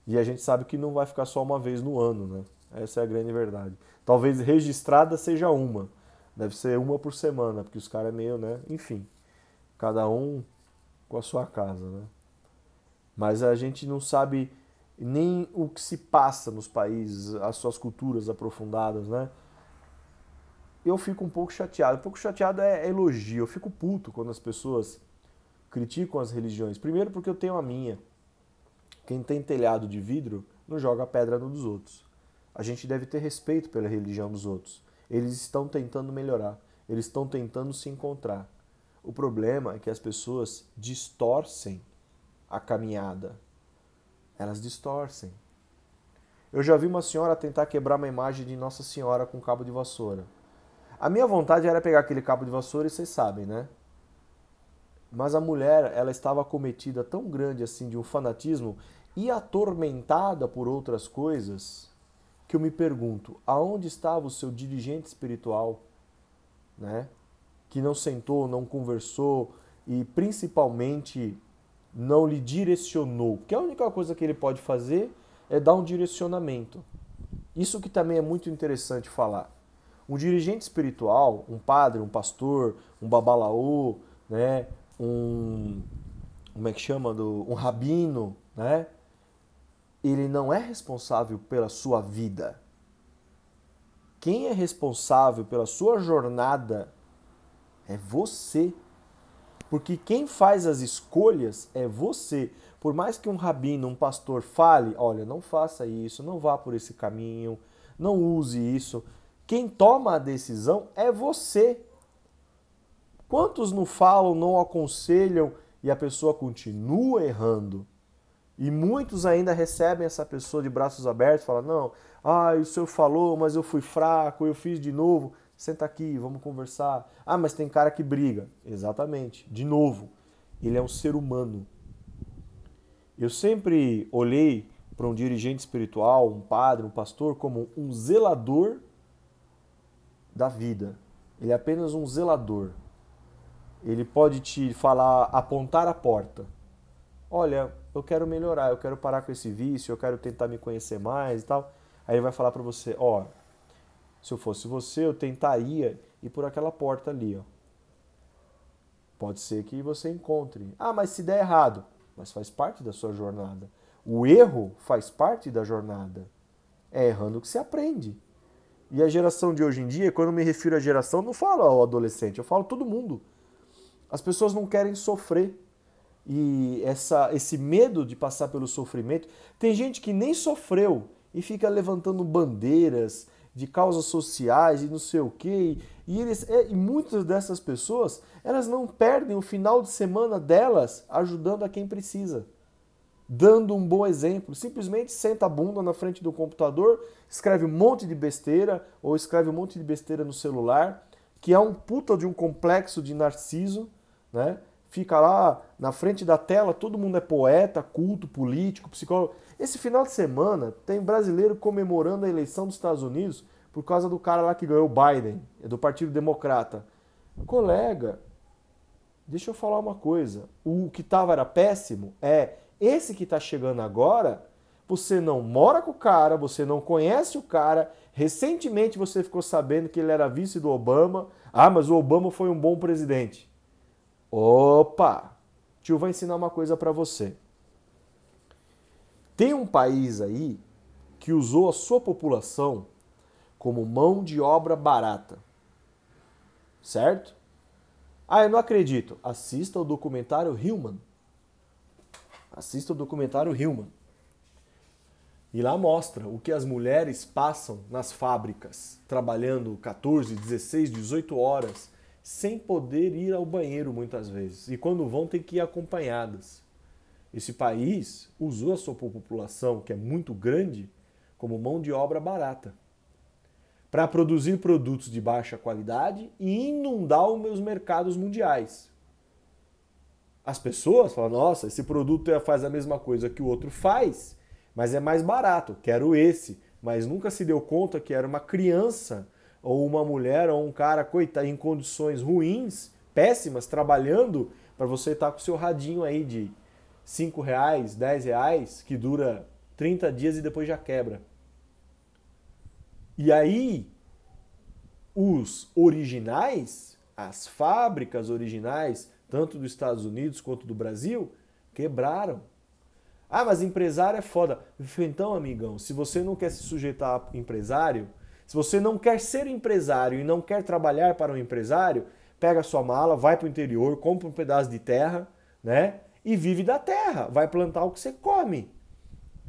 E a gente sabe que não vai ficar só uma vez no ano, né? Essa é a grande verdade. Talvez registrada seja uma. Deve ser uma por semana, porque os caras é meio, né? Enfim, cada um com a sua casa, né? Mas a gente não sabe nem o que se passa nos países, as suas culturas aprofundadas, né? Eu fico um pouco chateado. Um pouco chateado é elogio. Eu fico puto quando as pessoas criticam as religiões. Primeiro porque eu tenho a minha. Quem tem telhado de vidro não joga pedra no dos outros. A gente deve ter respeito pela religião dos outros. Eles estão tentando melhorar, eles estão tentando se encontrar. O problema é que as pessoas distorcem a caminhada. Elas distorcem. Eu já vi uma senhora tentar quebrar uma imagem de Nossa Senhora com cabo de vassoura. A minha vontade era pegar aquele cabo de vassoura e vocês sabem, né? Mas a mulher, ela estava cometida tão grande assim de um fanatismo e atormentada por outras coisas que eu me pergunto, aonde estava o seu dirigente espiritual, né? Que não sentou, não conversou e principalmente não lhe direcionou. Que a única coisa que ele pode fazer é dar um direcionamento. Isso que também é muito interessante falar. Um dirigente espiritual, um padre, um pastor, um babalaô, né, um como é que chama do um rabino, né? Ele não é responsável pela sua vida. Quem é responsável pela sua jornada é você. Porque quem faz as escolhas é você. Por mais que um rabino, um pastor fale, olha, não faça isso, não vá por esse caminho, não use isso. Quem toma a decisão é você. Quantos não falam, não aconselham e a pessoa continua errando? E muitos ainda recebem essa pessoa de braços abertos, falam: "Não, ah, o senhor falou, mas eu fui fraco, eu fiz de novo" senta aqui, vamos conversar. Ah, mas tem cara que briga. Exatamente. De novo, ele é um ser humano. Eu sempre olhei para um dirigente espiritual, um padre, um pastor, como um zelador da vida. Ele é apenas um zelador. Ele pode te falar, apontar a porta. Olha, eu quero melhorar, eu quero parar com esse vício, eu quero tentar me conhecer mais e tal. Aí vai falar para você, ó, se eu fosse você, eu tentaria ir por aquela porta ali, ó. Pode ser que você encontre. Ah, mas se der errado, mas faz parte da sua jornada. O erro faz parte da jornada. É errando que se aprende. E a geração de hoje em dia, quando me refiro à geração, não falo ao adolescente, eu falo todo mundo. As pessoas não querem sofrer. E essa, esse medo de passar pelo sofrimento. Tem gente que nem sofreu e fica levantando bandeiras, de causas sociais e não sei o quê. E, eles, é, e muitas dessas pessoas, elas não perdem o final de semana delas ajudando a quem precisa. Dando um bom exemplo. Simplesmente senta a bunda na frente do computador, escreve um monte de besteira ou escreve um monte de besteira no celular, que é um puta de um complexo de narciso, né? Fica lá na frente da tela, todo mundo é poeta, culto, político, psicólogo. Esse final de semana tem brasileiro comemorando a eleição dos Estados Unidos por causa do cara lá que ganhou Biden, é do Partido Democrata. Colega, deixa eu falar uma coisa. O que estava era péssimo. É esse que está chegando agora. Você não mora com o cara, você não conhece o cara. Recentemente você ficou sabendo que ele era vice do Obama. Ah, mas o Obama foi um bom presidente. Opa! Tio vai ensinar uma coisa para você. Tem um país aí que usou a sua população como mão de obra barata. Certo? Ah, eu não acredito. Assista o documentário Human. Assista o documentário Human. E lá mostra o que as mulheres passam nas fábricas, trabalhando 14, 16, 18 horas, sem poder ir ao banheiro muitas vezes. E quando vão, tem que ir acompanhadas. Esse país usou a sua população, que é muito grande, como mão de obra barata para produzir produtos de baixa qualidade e inundar os meus mercados mundiais. As pessoas falam: nossa, esse produto é, faz a mesma coisa que o outro faz, mas é mais barato, quero esse. Mas nunca se deu conta que era uma criança, ou uma mulher, ou um cara, coitado, em condições ruins, péssimas, trabalhando, para você estar tá com o seu radinho aí de 5 reais, 10 reais, que dura 30 dias e depois já quebra. E aí, os originais, as fábricas originais, tanto dos Estados Unidos quanto do Brasil, quebraram. Ah, mas empresário é foda. Então, amigão, se você não quer se sujeitar a empresário, se você não quer ser empresário e não quer trabalhar para um empresário, pega sua mala, vai para o interior, compra um pedaço de terra, né? e vive da terra, vai plantar o que você come.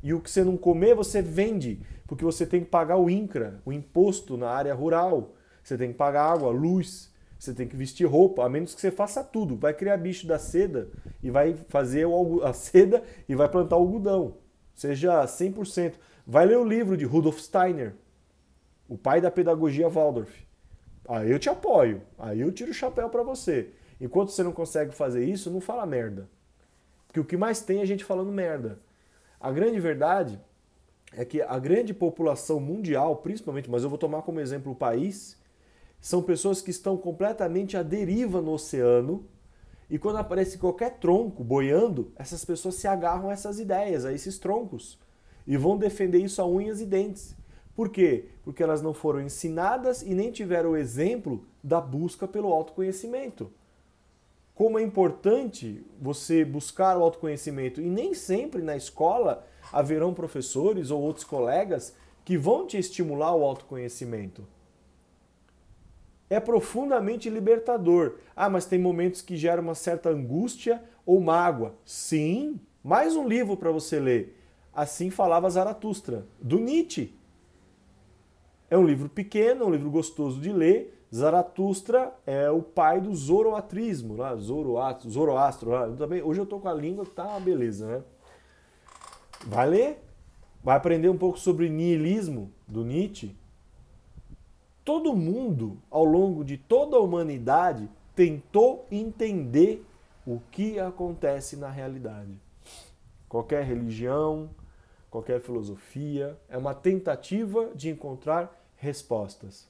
E o que você não comer, você vende, porque você tem que pagar o INCRA, o imposto na área rural. Você tem que pagar água, luz, você tem que vestir roupa, a menos que você faça tudo. Vai criar bicho da seda e vai fazer a seda e vai plantar algodão. Seja 100%. Vai ler o livro de Rudolf Steiner, o pai da pedagogia Waldorf. Aí eu te apoio. Aí eu tiro o chapéu para você. Enquanto você não consegue fazer isso, não fala merda. Porque o que mais tem é gente falando merda. A grande verdade é que a grande população mundial, principalmente, mas eu vou tomar como exemplo o país, são pessoas que estão completamente à deriva no oceano. E quando aparece qualquer tronco boiando, essas pessoas se agarram a essas ideias, a esses troncos, e vão defender isso a unhas e dentes. Por quê? Porque elas não foram ensinadas e nem tiveram o exemplo da busca pelo autoconhecimento. Como é importante você buscar o autoconhecimento e nem sempre na escola haverão professores ou outros colegas que vão te estimular o autoconhecimento. É profundamente libertador. Ah, mas tem momentos que geram uma certa angústia ou mágoa. Sim, mais um livro para você ler. Assim falava Zaratustra, do Nietzsche. É um livro pequeno, um livro gostoso de ler. Zaratustra é o pai do zoroatrismo, lá, Zoroastro, Zoroastro lá. Também, hoje eu tô com a língua, tá uma beleza, né? Vai ler, vai aprender um pouco sobre niilismo do Nietzsche. Todo mundo, ao longo de toda a humanidade, tentou entender o que acontece na realidade. Qualquer religião, qualquer filosofia, é uma tentativa de encontrar respostas.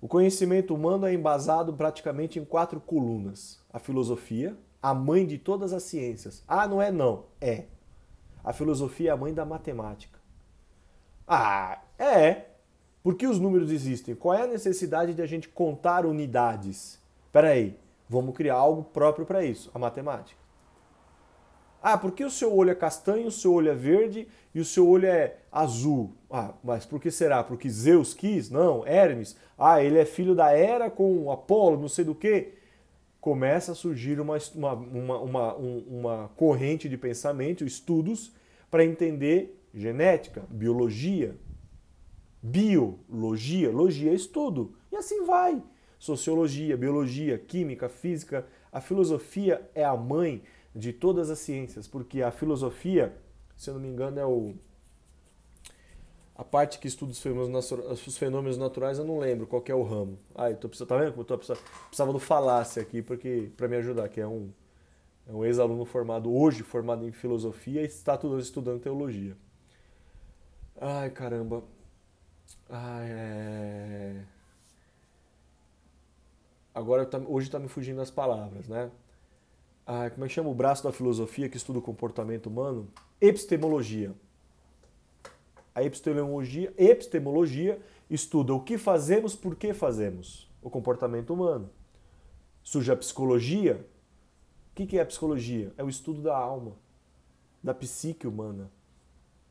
O conhecimento humano é embasado praticamente em quatro colunas: a filosofia, a mãe de todas as ciências. Ah, não é não, é. A filosofia é a mãe da matemática. Ah, é. Porque os números existem. Qual é a necessidade de a gente contar unidades? Peraí, vamos criar algo próprio para isso, a matemática. Ah, porque o seu olho é castanho, o seu olho é verde e o seu olho é azul? Ah, mas por que será? Porque Zeus quis? Não, Hermes. Ah, ele é filho da Hera com Apolo, não sei do que começa a surgir uma, uma, uma, uma, uma corrente de pensamento, estudos, para entender genética, biologia, biologia, logia é estudo, e assim vai. Sociologia, biologia, química, física, a filosofia é a mãe de todas as ciências, porque a filosofia, se eu não me engano, é o a parte que estuda os fenômenos, os fenômenos naturais, eu não lembro qual é o ramo. Ah, eu tô precisando, tá vendo como eu tô precisando, precisava do falácia aqui porque para me ajudar, que é um, é um ex-aluno formado hoje, formado em filosofia e está estudando teologia. Ai, caramba. Ai, é... Agora tá, hoje está me fugindo as palavras, né? Ai, como é que chama o braço da filosofia que estuda o comportamento humano? Epistemologia. A epistemologia, epistemologia estuda o que fazemos, por que fazemos, o comportamento humano. Surge a psicologia. O que é a psicologia? É o estudo da alma, da psique humana.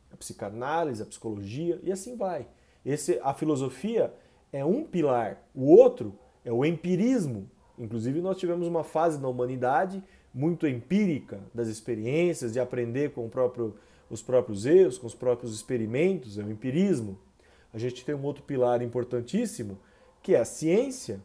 A psicanálise, a psicologia e assim vai. Esse, a filosofia é um pilar, o outro é o empirismo. Inclusive, nós tivemos uma fase na humanidade muito empírica das experiências, de aprender com próprio os próprios erros, com os próprios experimentos, é o empirismo. A gente tem um outro pilar importantíssimo, que é a ciência,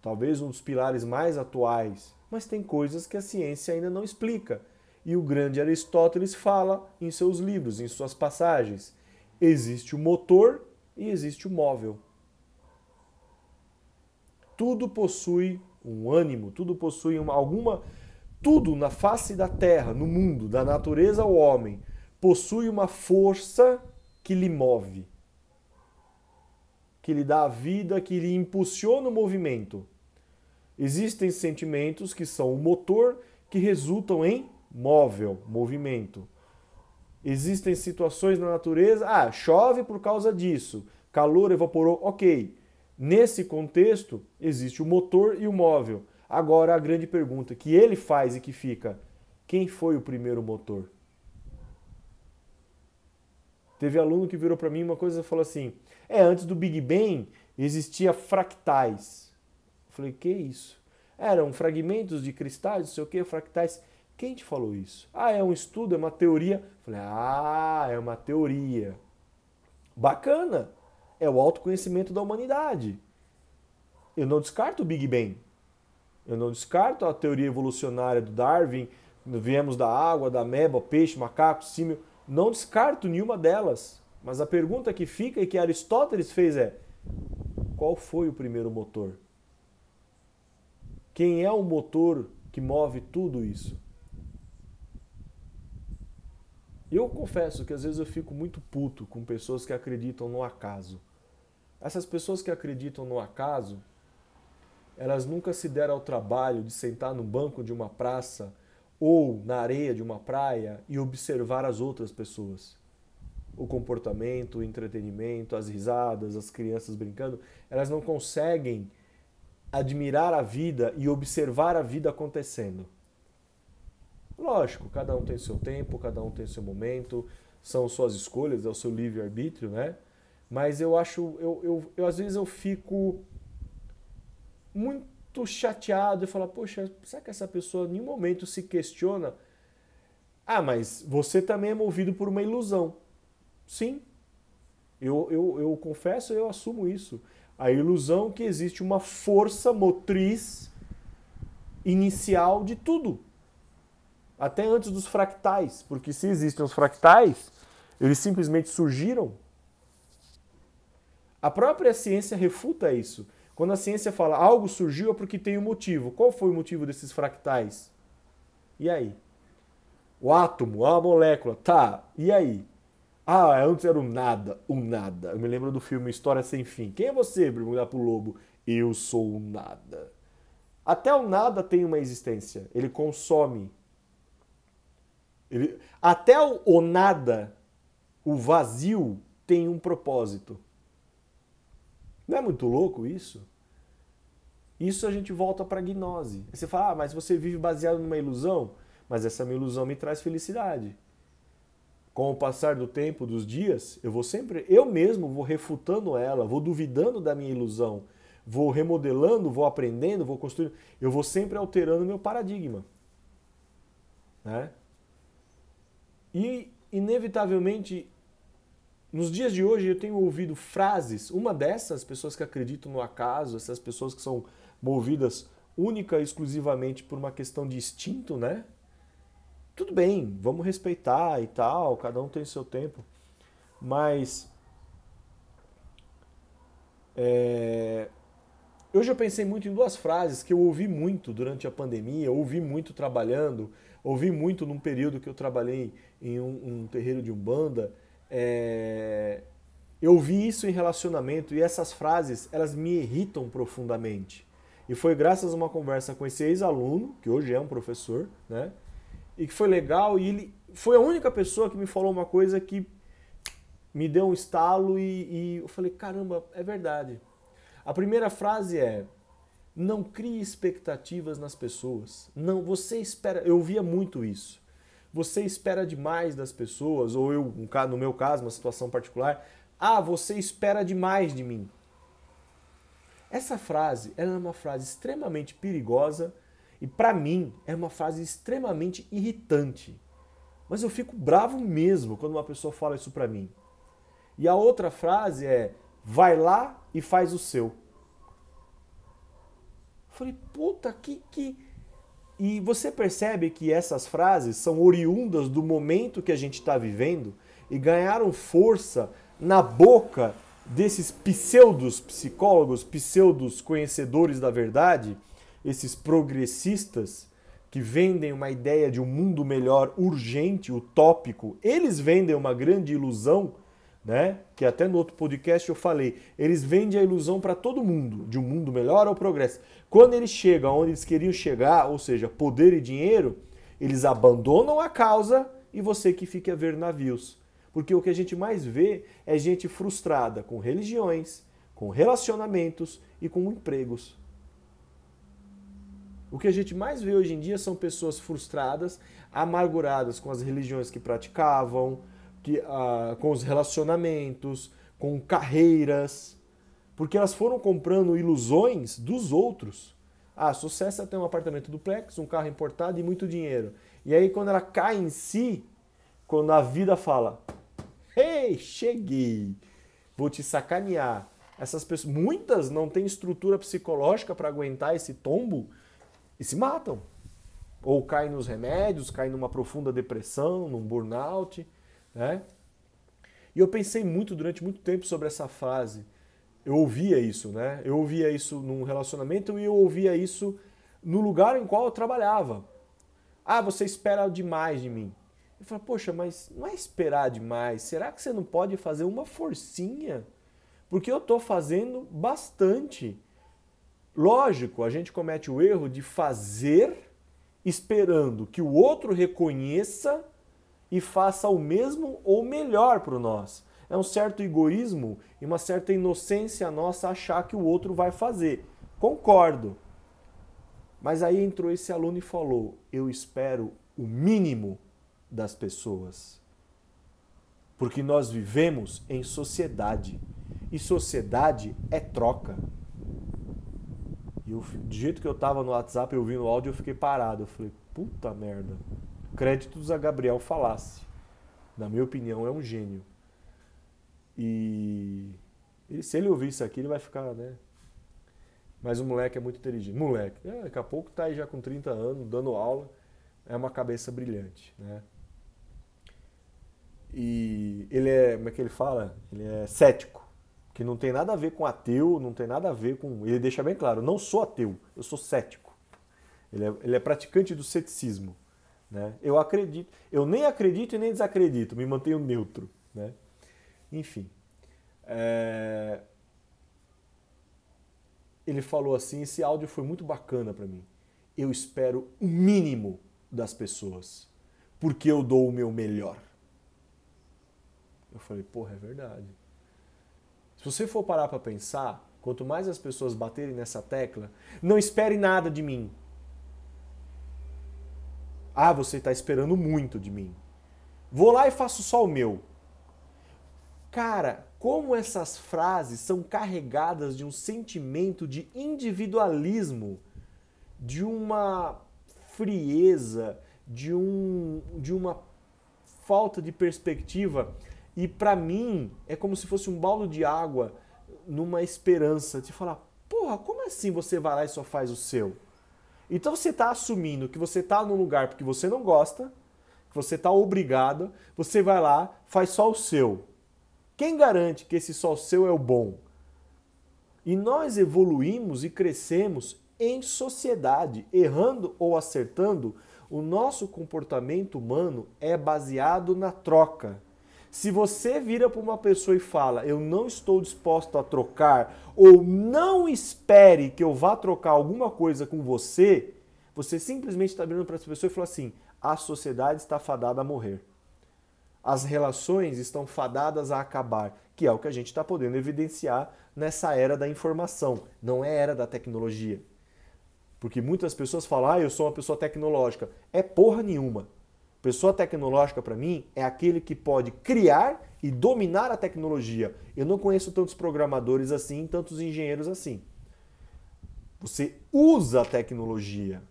talvez um dos pilares mais atuais, mas tem coisas que a ciência ainda não explica. E o grande Aristóteles fala em seus livros, em suas passagens: existe o motor e existe o móvel. Tudo possui um ânimo, tudo possui uma, alguma tudo na face da terra, no mundo, da natureza ao homem, possui uma força que lhe move, que lhe dá a vida, que lhe impulsiona o movimento. Existem sentimentos que são o motor que resultam em móvel, movimento. Existem situações na natureza, ah, chove por causa disso, calor evaporou, ok. Nesse contexto, existe o motor e o móvel. Agora a grande pergunta que ele faz e que fica: quem foi o primeiro motor? Teve aluno que virou para mim uma coisa e falou assim: "É, antes do Big Bang existia fractais". Eu falei: "Que isso?" Eram fragmentos de cristais, não sei o que, fractais. Quem te falou isso? Ah, é um estudo, é uma teoria. Eu falei: "Ah, é uma teoria". Bacana. É o autoconhecimento da humanidade. Eu não descarto o Big Bang. Eu não descarto a teoria evolucionária do Darwin, viemos da água, da ameba, peixe, macaco, símio. Não descarto nenhuma delas. Mas a pergunta que fica e que Aristóteles fez é: qual foi o primeiro motor? Quem é o motor que move tudo isso? Eu confesso que às vezes eu fico muito puto com pessoas que acreditam no acaso. Essas pessoas que acreditam no acaso, elas nunca se deram ao trabalho de sentar no banco de uma praça ou na areia de uma praia e observar as outras pessoas. O comportamento, o entretenimento, as risadas, as crianças brincando, elas não conseguem admirar a vida e observar a vida acontecendo. Lógico, cada um tem seu tempo, cada um tem seu momento, são suas escolhas, é o seu livre-arbítrio, né? Mas eu acho, eu, eu, eu às vezes eu fico muito chateado e falo, poxa, será que essa pessoa em nenhum momento se questiona? Ah, mas você também é movido por uma ilusão. Sim, eu, eu, eu confesso, eu assumo isso. A ilusão que existe uma força motriz inicial de tudo até antes dos fractais, porque se existem os fractais, eles simplesmente surgiram. A própria ciência refuta isso. Quando a ciência fala algo surgiu é porque tem um motivo. Qual foi o motivo desses fractais? E aí? O átomo, a molécula, tá, e aí? Ah, antes era o nada, o nada. Eu me lembro do filme História Sem Fim. Quem é você, perguntar pro lobo? Eu sou o nada. Até o nada tem uma existência. Ele consome ele, até o, o nada, o vazio, tem um propósito. Não é muito louco isso? Isso a gente volta para a gnose. Você fala, ah, mas você vive baseado numa ilusão? Mas essa minha ilusão me traz felicidade. Com o passar do tempo, dos dias, eu vou sempre, eu mesmo vou refutando ela, vou duvidando da minha ilusão, vou remodelando, vou aprendendo, vou construindo, eu vou sempre alterando meu paradigma. Né? E, inevitavelmente, nos dias de hoje eu tenho ouvido frases, uma dessas pessoas que acreditam no acaso, essas pessoas que são movidas única e exclusivamente por uma questão de instinto, né? Tudo bem, vamos respeitar e tal, cada um tem seu tempo, mas é, eu pensei muito em duas frases que eu ouvi muito durante a pandemia, ouvi muito trabalhando, ouvi muito num período que eu trabalhei em um, um terreiro de umbanda, é, eu vi isso em relacionamento e essas frases elas me irritam profundamente. E foi graças a uma conversa com esse ex-aluno, que hoje é um professor, né? E que foi legal e ele foi a única pessoa que me falou uma coisa que me deu um estalo e, e eu falei, caramba, é verdade. A primeira frase é: não crie expectativas nas pessoas. Não, você espera. Eu via muito isso você espera demais das pessoas, ou eu, no meu caso, uma situação particular, ah, você espera demais de mim. Essa frase é uma frase extremamente perigosa e para mim é uma frase extremamente irritante. Mas eu fico bravo mesmo quando uma pessoa fala isso para mim. E a outra frase é: vai lá e faz o seu. Eu falei, puta, que que e você percebe que essas frases são oriundas do momento que a gente está vivendo e ganharam força na boca desses pseudos psicólogos, pseudos conhecedores da verdade, esses progressistas que vendem uma ideia de um mundo melhor urgente, utópico. Eles vendem uma grande ilusão né? Que até no outro podcast eu falei, eles vendem a ilusão para todo mundo de um mundo melhor ou progresso. Quando eles chegam onde eles queriam chegar, ou seja, poder e dinheiro, eles abandonam a causa e você que fica a ver navios. Porque o que a gente mais vê é gente frustrada com religiões, com relacionamentos e com empregos. O que a gente mais vê hoje em dia são pessoas frustradas, amarguradas com as religiões que praticavam, que, ah, com os relacionamentos, com carreiras, porque elas foram comprando ilusões dos outros. Ah, sucesso é ter um apartamento duplex, um carro importado e muito dinheiro. E aí quando ela cai em si, quando a vida fala: "Ei, cheguei. Vou te sacanear". Essas pessoas, muitas não têm estrutura psicológica para aguentar esse tombo e se matam. Ou caem nos remédios, caem numa profunda depressão, num burnout. Né? E eu pensei muito durante muito tempo sobre essa frase. eu ouvia isso, né? Eu ouvia isso num relacionamento e eu ouvia isso no lugar em qual eu trabalhava. Ah, você espera demais de mim. Eu falo, poxa, mas não é esperar demais. Será que você não pode fazer uma forcinha? Porque eu estou fazendo bastante. Lógico, a gente comete o erro de fazer esperando que o outro reconheça e faça o mesmo ou melhor para nós. É um certo egoísmo e uma certa inocência nossa achar que o outro vai fazer. Concordo. Mas aí entrou esse aluno e falou: Eu espero o mínimo das pessoas. Porque nós vivemos em sociedade. E sociedade é troca. E do jeito que eu tava no WhatsApp, eu vi no áudio, eu fiquei parado. Eu falei, puta merda. Créditos a Gabriel Falasse. Na minha opinião, é um gênio. E se ele ouvir isso aqui, ele vai ficar, né? Mas o moleque é muito inteligente. Moleque, é, daqui a pouco tá aí já com 30 anos, dando aula. É uma cabeça brilhante, né? E ele é, como é que ele fala? Ele é cético, que não tem nada a ver com ateu, não tem nada a ver com. Ele deixa bem claro: não sou ateu, eu sou cético. Ele é, ele é praticante do ceticismo. Né? Eu acredito, eu nem acredito e nem desacredito, me mantenho neutro. Né? Enfim. É... Ele falou assim: esse áudio foi muito bacana para mim. Eu espero o mínimo das pessoas, porque eu dou o meu melhor. Eu falei, porra, é verdade. Se você for parar para pensar, quanto mais as pessoas baterem nessa tecla, não espere nada de mim. Ah, você está esperando muito de mim. Vou lá e faço só o meu. Cara, como essas frases são carregadas de um sentimento de individualismo, de uma frieza, de, um, de uma falta de perspectiva e para mim é como se fosse um balde de água numa esperança de falar: porra, como assim você vai lá e só faz o seu? Então você está assumindo que você está num lugar porque você não gosta, que você está obrigado, você vai lá, faz só o seu. Quem garante que esse só o seu é o bom? E nós evoluímos e crescemos em sociedade, errando ou acertando, o nosso comportamento humano é baseado na troca. Se você vira para uma pessoa e fala, eu não estou disposto a trocar, ou não espere que eu vá trocar alguma coisa com você, você simplesmente está virando para essa pessoa e fala assim: a sociedade está fadada a morrer. As relações estão fadadas a acabar, que é o que a gente está podendo evidenciar nessa era da informação, não é era da tecnologia. Porque muitas pessoas falam, ah, eu sou uma pessoa tecnológica. É porra nenhuma. Pessoa tecnológica para mim é aquele que pode criar e dominar a tecnologia. Eu não conheço tantos programadores assim, tantos engenheiros assim. Você usa a tecnologia.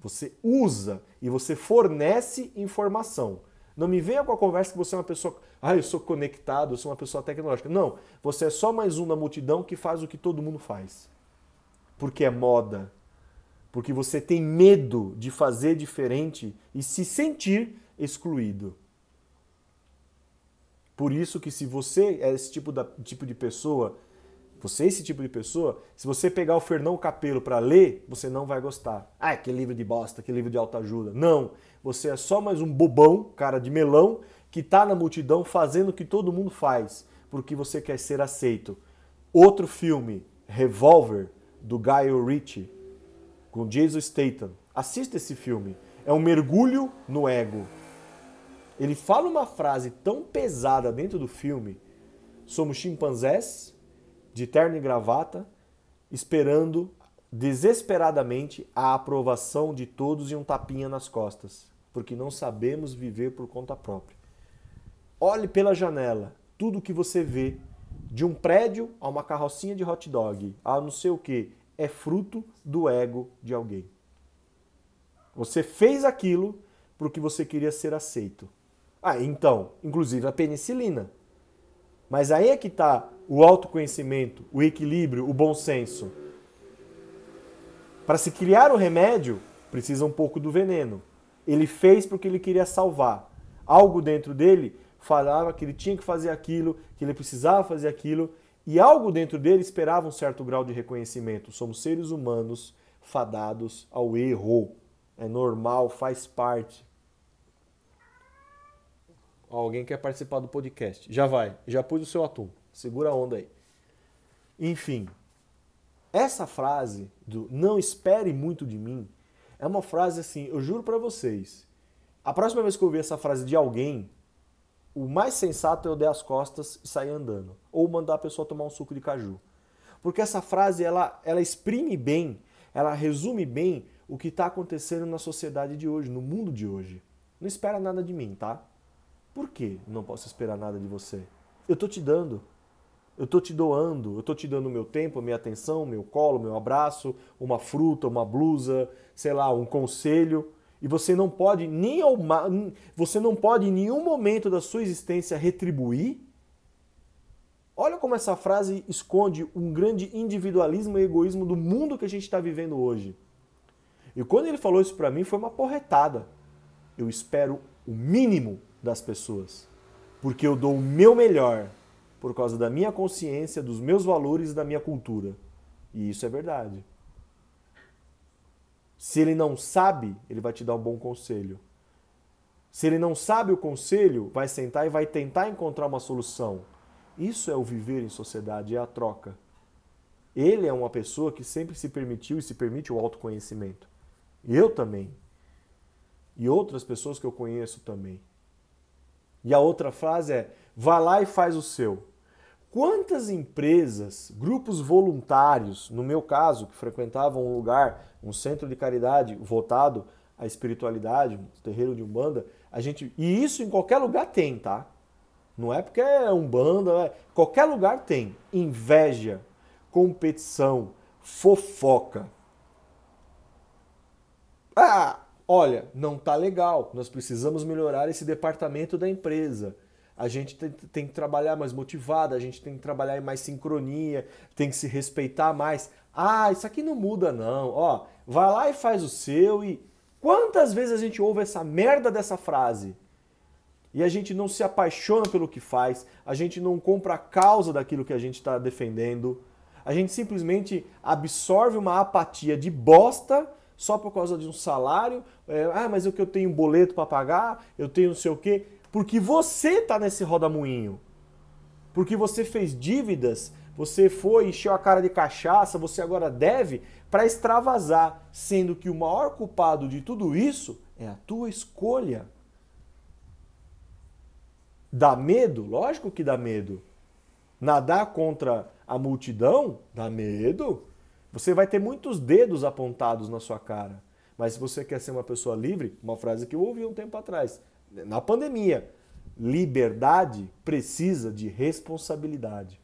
Você usa e você fornece informação. Não me venha com a conversa que você é uma pessoa, ah, eu sou conectado, eu sou uma pessoa tecnológica. Não, você é só mais um na multidão que faz o que todo mundo faz. Porque é moda, porque você tem medo de fazer diferente e se sentir excluído. Por isso que se você é esse tipo, da, tipo de pessoa, você é esse tipo de pessoa, se você pegar o Fernão Capelo para ler, você não vai gostar. Ah, que livro de bosta, que livro de autoajuda. Não, você é só mais um bobão, cara de melão, que está na multidão fazendo o que todo mundo faz, porque você quer ser aceito. Outro filme, Revolver, do Guy Ritchie, com Jason Statham. Assista esse filme. É um mergulho no ego. Ele fala uma frase tão pesada dentro do filme. Somos chimpanzés de terno e gravata, esperando desesperadamente a aprovação de todos e um tapinha nas costas, porque não sabemos viver por conta própria. Olhe pela janela, tudo que você vê, de um prédio a uma carrocinha de hot dog, a não sei o que, é fruto do ego de alguém. Você fez aquilo porque você queria ser aceito. Ah, então, inclusive a penicilina. Mas aí é que está o autoconhecimento, o equilíbrio, o bom senso. Para se criar o remédio, precisa um pouco do veneno. Ele fez porque ele queria salvar. Algo dentro dele falava que ele tinha que fazer aquilo, que ele precisava fazer aquilo, E algo dentro dele esperava um certo grau de reconhecimento. Somos seres humanos fadados ao erro. É normal, faz parte. Alguém quer participar do podcast? Já vai, já pus o seu atum. Segura a onda aí. Enfim, essa frase do não espere muito de mim é uma frase assim, eu juro para vocês. A próxima vez que eu ouvir essa frase de alguém, o mais sensato é eu der as costas e sair andando. Ou mandar a pessoa tomar um suco de caju. Porque essa frase, ela, ela exprime bem, ela resume bem o que está acontecendo na sociedade de hoje, no mundo de hoje. Não espera nada de mim, tá? Por que não posso esperar nada de você? Eu tô te dando. Eu tô te doando, eu tô te dando meu tempo, minha atenção, meu colo, meu abraço, uma fruta, uma blusa, sei lá, um conselho. E você não pode nem você não pode em nenhum momento da sua existência retribuir. Olha como essa frase esconde um grande individualismo e egoísmo do mundo que a gente está vivendo hoje. E quando ele falou isso para mim foi uma porretada. Eu espero o mínimo das pessoas. Porque eu dou o meu melhor por causa da minha consciência, dos meus valores e da minha cultura. E isso é verdade. Se ele não sabe, ele vai te dar um bom conselho. Se ele não sabe o conselho, vai sentar e vai tentar encontrar uma solução. Isso é o viver em sociedade, é a troca. Ele é uma pessoa que sempre se permitiu e se permite o autoconhecimento. Eu também. E outras pessoas que eu conheço também. E a outra frase é: vá lá e faz o seu. Quantas empresas, grupos voluntários, no meu caso, que frequentavam um lugar, um centro de caridade votado à espiritualidade, um terreiro de Umbanda, a gente. E isso em qualquer lugar tem, tá? Não é porque é Umbanda, é... qualquer lugar tem. Inveja, competição, fofoca. Ah, olha, não tá legal, nós precisamos melhorar esse departamento da empresa. A gente tem, que trabalhar mais motivado, a gente tem que trabalhar em mais sincronia, tem que se respeitar mais. Ah, isso aqui não muda não. Ó, vai lá e faz o seu e quantas vezes a gente ouve essa merda dessa frase? E a gente não se apaixona pelo que faz, a gente não compra a causa daquilo que a gente está defendendo. A gente simplesmente absorve uma apatia de bosta só por causa de um salário. É, ah, mas eu que eu tenho um boleto para pagar, eu tenho não sei o quê. Porque você está nesse rodamuinho. Porque você fez dívidas, você foi, encheu a cara de cachaça, você agora deve para extravasar, sendo que o maior culpado de tudo isso é a tua escolha. Dá medo? Lógico que dá medo. Nadar contra a multidão? Dá medo. Você vai ter muitos dedos apontados na sua cara. Mas se você quer ser uma pessoa livre, uma frase que eu ouvi um tempo atrás, na pandemia, liberdade precisa de responsabilidade.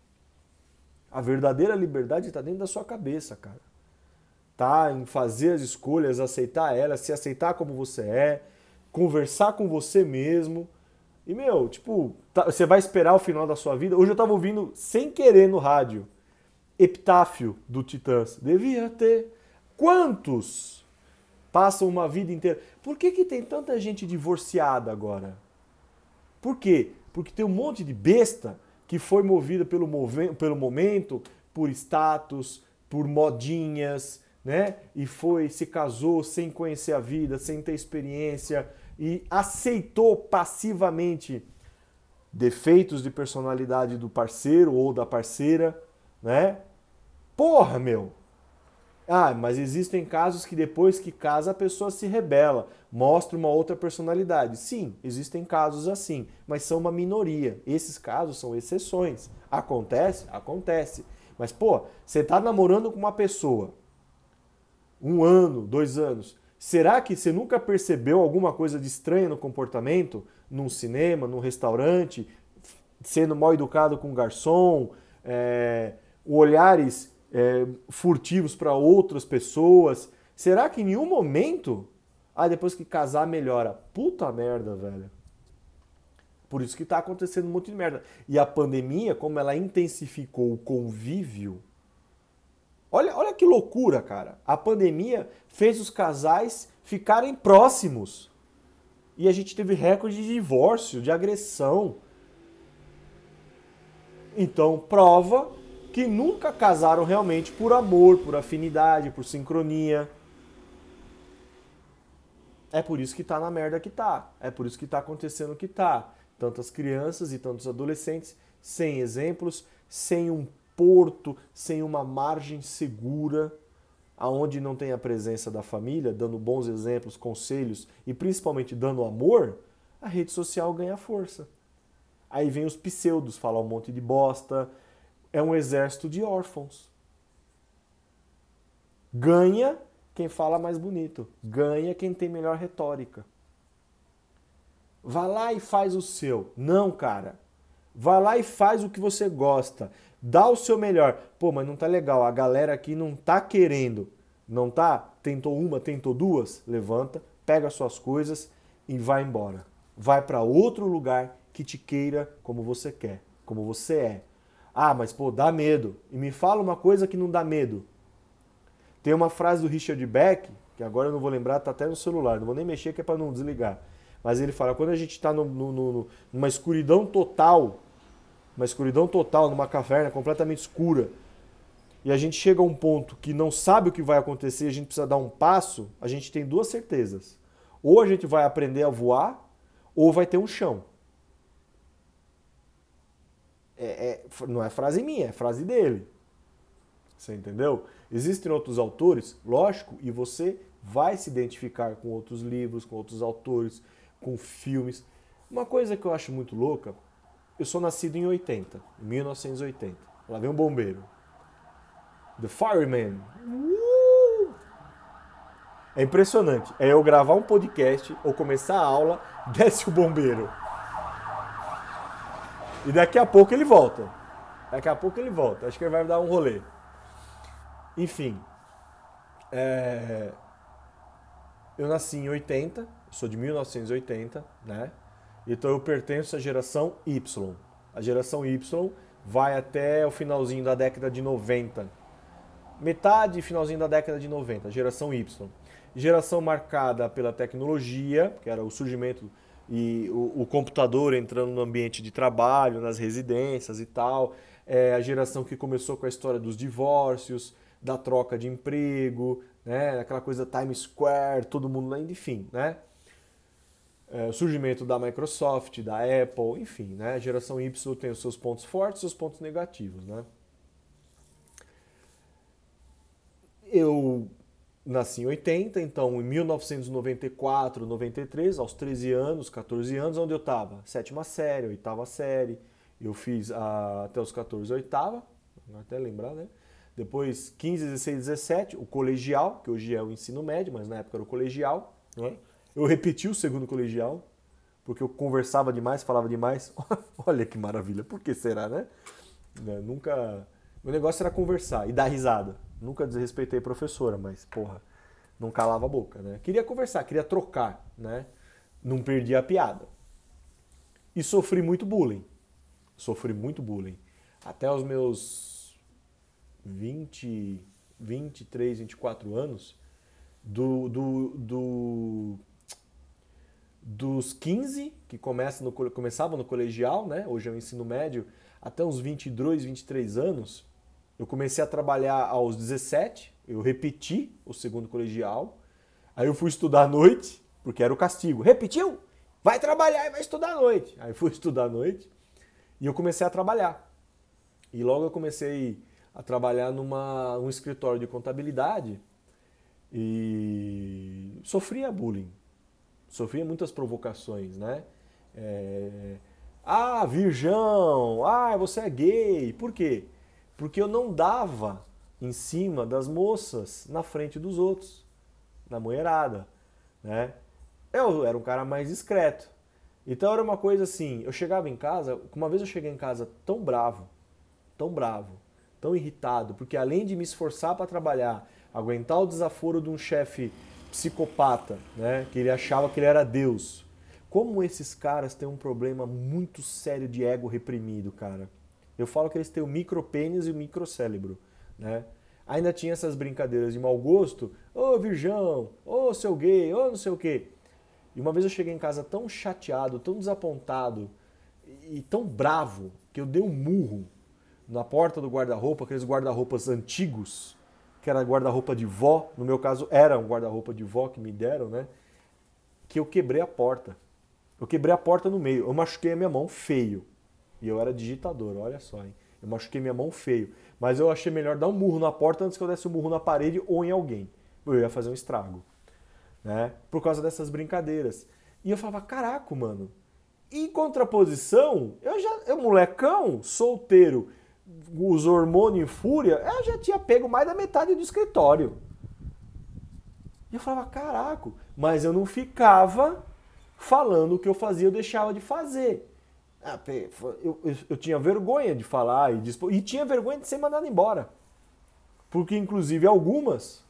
A verdadeira liberdade está dentro da sua cabeça, cara. Tá em fazer as escolhas, aceitar elas, se aceitar como você é, conversar com você mesmo. E, meu, tipo, tá, você vai esperar o final da sua vida. Hoje eu tava ouvindo sem querer no rádio Epitáfio do Titãs. Devia ter. Quantos passam uma vida inteira? Por que, que tem tanta gente divorciada agora? Por quê? Porque tem um monte de besta que foi movida pelo, pelo momento, por status, por modinhas, né? E foi, se casou sem conhecer a vida, sem ter experiência e aceitou passivamente defeitos de personalidade do parceiro ou da parceira né? Porra, meu! Ah, mas existem casos que depois que casa a pessoa se rebela, mostra uma outra personalidade. Sim, existem casos assim, mas são uma minoria. Esses casos são exceções. Acontece? Acontece. Mas, pô, você tá namorando com uma pessoa um ano, dois anos. Será que você nunca percebeu alguma coisa de estranha no comportamento? Num cinema, num restaurante, sendo mal educado com o garçom, é, olhares é, furtivos para outras pessoas? Será que em nenhum momento, ah, depois que casar melhora? Puta merda, velho. Por isso que está acontecendo um monte de merda. E a pandemia, como ela intensificou o convívio, olha, olha que loucura, cara. A pandemia fez os casais ficarem próximos. E a gente teve recorde de divórcio, de agressão. Então, prova que nunca casaram realmente por amor, por afinidade, por sincronia. É por isso que tá na merda que tá. É por isso que tá acontecendo que tá. Tantas crianças e tantos adolescentes sem exemplos, sem um porto, sem uma margem segura, aonde não tem a presença da família, dando bons exemplos, conselhos e principalmente dando amor, a rede social ganha força. Aí vem os pseudos, falar um monte de bosta. É um exército de órfãos. Ganha quem fala mais bonito. Ganha quem tem melhor retórica. Vá lá e faz o seu. Não, cara. Vá lá e faz o que você gosta. Dá o seu melhor. Pô, mas não tá legal. A galera aqui não tá querendo. Não tá? Tentou uma, tentou duas? Levanta, pega suas coisas e vai embora. Vai para outro lugar que te queira como você quer, como você é. Ah, mas pô, dá medo. E me fala uma coisa que não dá medo. Tem uma frase do Richard Beck, que agora eu não vou lembrar, tá até no celular, não vou nem mexer que é para não desligar. Mas ele fala, quando a gente está numa escuridão total, uma escuridão total, numa caverna completamente escura, e a gente chega a um ponto que não sabe o que vai acontecer, a gente precisa dar um passo, a gente tem duas certezas. Ou a gente vai aprender a voar, ou vai ter um chão. É, é, não é frase minha, é frase dele. Você entendeu? Existem outros autores, lógico, e você vai se identificar com outros livros, com outros autores, com filmes. Uma coisa que eu acho muito louca, eu sou nascido em 80, 1980. Lá vem um bombeiro. The Fireman. Uh! É impressionante. É eu gravar um podcast ou começar a aula, desce o bombeiro. E daqui a pouco ele volta. Daqui a pouco ele volta. Acho que ele vai dar um rolê. Enfim. É... Eu nasci em 80, sou de 1980, né? Então eu pertenço à geração Y. A geração Y vai até o finalzinho da década de 90. Metade finalzinho da década de 90, geração Y. Geração marcada pela tecnologia, que era o surgimento e o, o, computador entrando no ambiente de trabalho, nas residências e tal. É a geração que começou com a história dos divórcios, da troca de emprego, né? aquela coisa Times Square, todo mundo lá, enfim, né? É, o surgimento da Microsoft, da Apple, enfim, né? A geração Y tem os seus pontos fortes e seus pontos negativos, né? Eu nasci em 80, então em 1994, 93, aos 13 anos, 14 anos, onde eu estava? Sétima série, oitava série. Eu fiz a, até os 14, oitava, até lembrar, né? Depois 15, 16, 17, o colegial, que hoje é o ensino médio, mas na época era o colegial. Né? Eu repeti o segundo colegial, porque eu conversava demais, falava demais. Olha que maravilha, por que será, né? né? Nunca. Meu negócio era conversar e dar risada. Nunca desrespeitei professora, mas, porra, não calava a boca, né? Queria conversar, queria trocar, né? Não perdia a piada. E sofri muito bullying. Sofri muito bullying. Até os meus 20, 23, 24 anos, do, do, do dos 15, que começa no, começava no colegial, né? hoje é o ensino médio, até uns 22, 23 anos, eu comecei a trabalhar aos 17, eu repeti o segundo colegial. Aí eu fui estudar à noite, porque era o castigo. Repetiu? Vai trabalhar e vai estudar à noite. Aí fui estudar à noite e eu comecei a trabalhar. E logo eu comecei a trabalhar numa um escritório de contabilidade e sofria bullying. Sofria muitas provocações, né? É... Ah, virgão! Ah, você é gay! Por quê? Porque eu não dava em cima das moças na frente dos outros, na mulherada, né? Eu era um cara mais discreto. Então era uma coisa assim, eu chegava em casa, uma vez eu cheguei em casa tão bravo, tão bravo, tão irritado, porque além de me esforçar para trabalhar, aguentar o desaforo de um chefe psicopata, né, que ele achava que ele era Deus. Como esses caras têm um problema muito sério de ego reprimido, cara. Eu falo que eles têm o micropênis e o microcérebro, né? Ainda tinha essas brincadeiras de mau gosto, ô oh, virgão, ô oh, seu gay, ô oh, não sei o quê. E uma vez eu cheguei em casa tão chateado, tão desapontado e tão bravo que eu dei um murro na porta do guarda-roupa, aqueles guarda-roupas antigos, que era guarda-roupa de vó, no meu caso era um guarda-roupa de vó que me deram, né? Que eu quebrei a porta. Eu quebrei a porta no meio, eu machuquei a minha mão feio. E eu era digitador, olha só, hein? Eu machuquei minha mão feio. Mas eu achei melhor dar um murro na porta antes que eu desse um murro na parede ou em alguém. Eu ia fazer um estrago. Né? Por causa dessas brincadeiras. E eu falava, caraca, mano. Em contraposição, eu já, eu molecão, solteiro, os hormônios em fúria, eu já tinha pego mais da metade do escritório. E eu falava, caraca, mas eu não ficava falando o que eu fazia, eu deixava de fazer. Ah, eu, eu, eu, tinha vergonha de falar e, e tinha vergonha de ser mandado embora. Porque, inclusive, algumas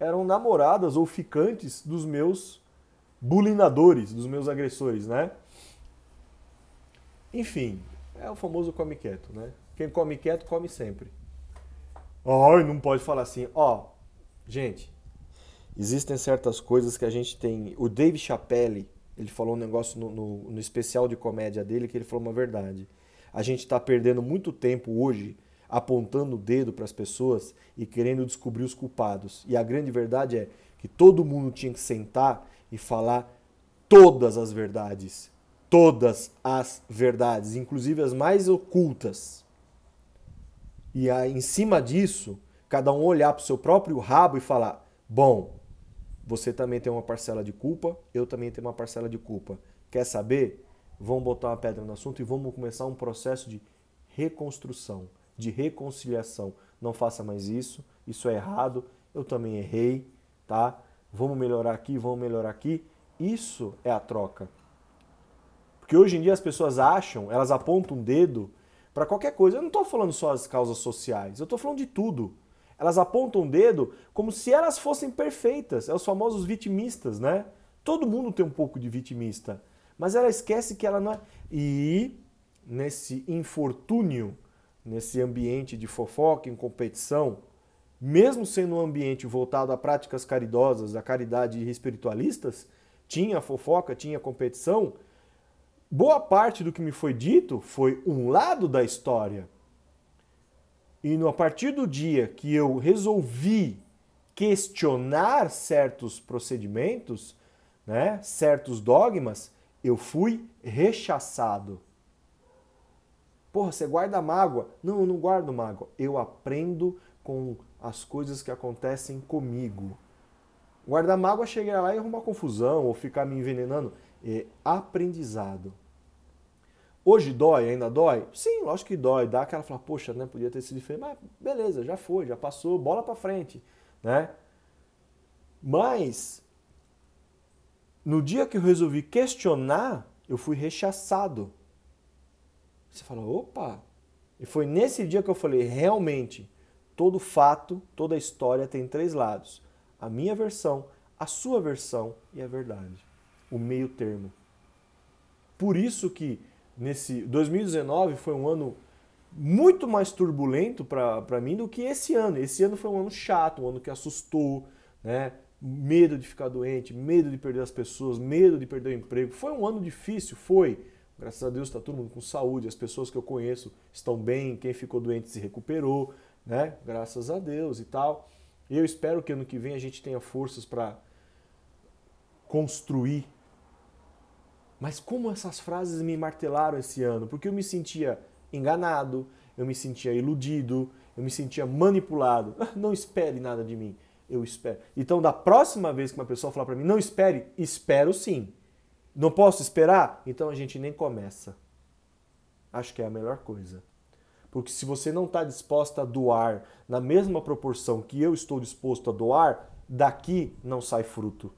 eram namoradas ou ficantes dos meus bulinadores, dos meus agressores, né? Enfim, é o famoso come quieto, né? Quem come quieto, come sempre. Ai, não pode falar assim. Ó, gente, existem certas coisas que a gente tem. O Dave Chappelle, ele falou um negócio no, no, no especial de comédia dele que ele falou uma verdade. A gente está perdendo muito tempo hoje apontando o dedo para as pessoas e querendo descobrir os culpados. E a grande verdade é que todo mundo tinha que sentar e falar todas as verdades. Todas as verdades, inclusive as mais ocultas. E aí, em cima disso, cada um olhar para o seu próprio rabo e falar: bom, você também tem uma parcela de culpa, eu também tenho uma parcela de culpa. Quer saber? Vamos botar uma pedra no assunto e vamos começar um processo de reconstrução, de reconciliação. Não faça mais isso, isso é errado, eu também errei, tá? Vamos melhorar aqui, vamos melhorar aqui. Isso é a troca. Porque hoje em dia as pessoas acham, elas apontam um dedo para qualquer coisa. Eu não estou falando só as causas sociais, eu estou falando de tudo. Elas apontam o dedo como se elas fossem perfeitas. É os famosos vitimistas, né? Todo mundo tem um pouco de vitimista. Mas ela esquece que ela não é. E nesse infortúnio, nesse ambiente de fofoca, em competição, mesmo sendo um ambiente voltado a práticas caridosas, a caridade espiritualistas, tinha fofoca, tinha competição, boa parte do que me foi dito foi um lado da história. E no, a partir do dia que eu resolvi questionar certos procedimentos, né, certos dogmas, eu fui rechaçado. Porra, você guarda mágoa? Não, eu não guardo mágoa. Eu aprendo com as coisas que acontecem comigo. Guardar mágoa é chegar lá e arrumar confusão ou ficar me envenenando. É aprendizado. Hoje dói, ainda dói? Sim, lógico que dói. Dá aquela fala, poxa, né, podia ter sido diferente, mas beleza, já foi, já passou, bola para frente, né? Mas no dia que eu resolvi questionar, eu fui rechaçado. Você fala, opa! E foi nesse dia que eu falei, realmente, todo fato, toda história tem três lados: a minha versão, a sua versão e a verdade. O meio termo. Por isso que nesse 2019 foi um ano muito mais turbulento para mim do que esse ano. Esse ano foi um ano chato, um ano que assustou, né? Medo de ficar doente, medo de perder as pessoas, medo de perder o emprego. Foi um ano difícil, foi. Graças a Deus está todo mundo com saúde, as pessoas que eu conheço estão bem, quem ficou doente se recuperou, né? Graças a Deus e tal. E eu espero que ano que vem a gente tenha forças para construir mas como essas frases me martelaram esse ano? Porque eu me sentia enganado, eu me sentia iludido, eu me sentia manipulado. Não espere nada de mim, eu espero. Então, da próxima vez que uma pessoa falar para mim, não espere, espero sim. Não posso esperar? Então a gente nem começa. Acho que é a melhor coisa. Porque se você não está disposta a doar na mesma proporção que eu estou disposto a doar, daqui não sai fruto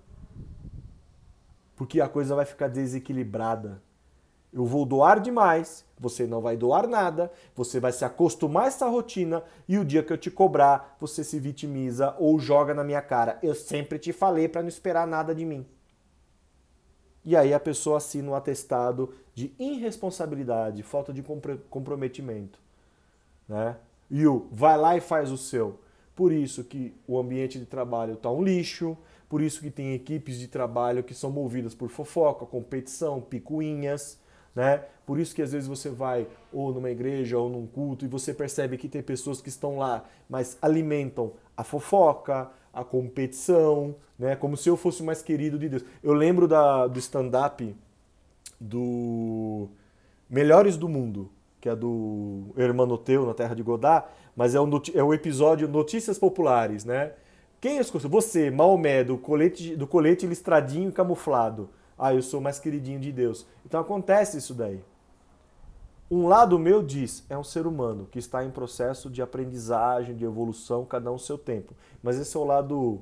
porque a coisa vai ficar desequilibrada. Eu vou doar demais, você não vai doar nada, você vai se acostumar a essa rotina e o dia que eu te cobrar, você se vitimiza ou joga na minha cara. Eu sempre te falei para não esperar nada de mim. E aí a pessoa assina um atestado de irresponsabilidade, falta de comprometimento. Né? E o vai lá e faz o seu. Por isso que o ambiente de trabalho está um lixo, por isso que tem equipes de trabalho que são movidas por fofoca, competição, picuinhas, né? Por isso que às vezes você vai ou numa igreja ou num culto e você percebe que tem pessoas que estão lá, mas alimentam a fofoca, a competição, né? Como se eu fosse o mais querido de Deus. Eu lembro da, do stand-up do Melhores do Mundo, que é do Hermanoteu, na Terra de Godá, mas é o, é o episódio Notícias Populares, né? Quem escuta? Você, Maomé, do colete, do colete listradinho e camuflado. Ah, eu sou mais queridinho de Deus. Então acontece isso daí. Um lado meu diz, é um ser humano que está em processo de aprendizagem, de evolução, cada um seu tempo. Mas esse é o lado,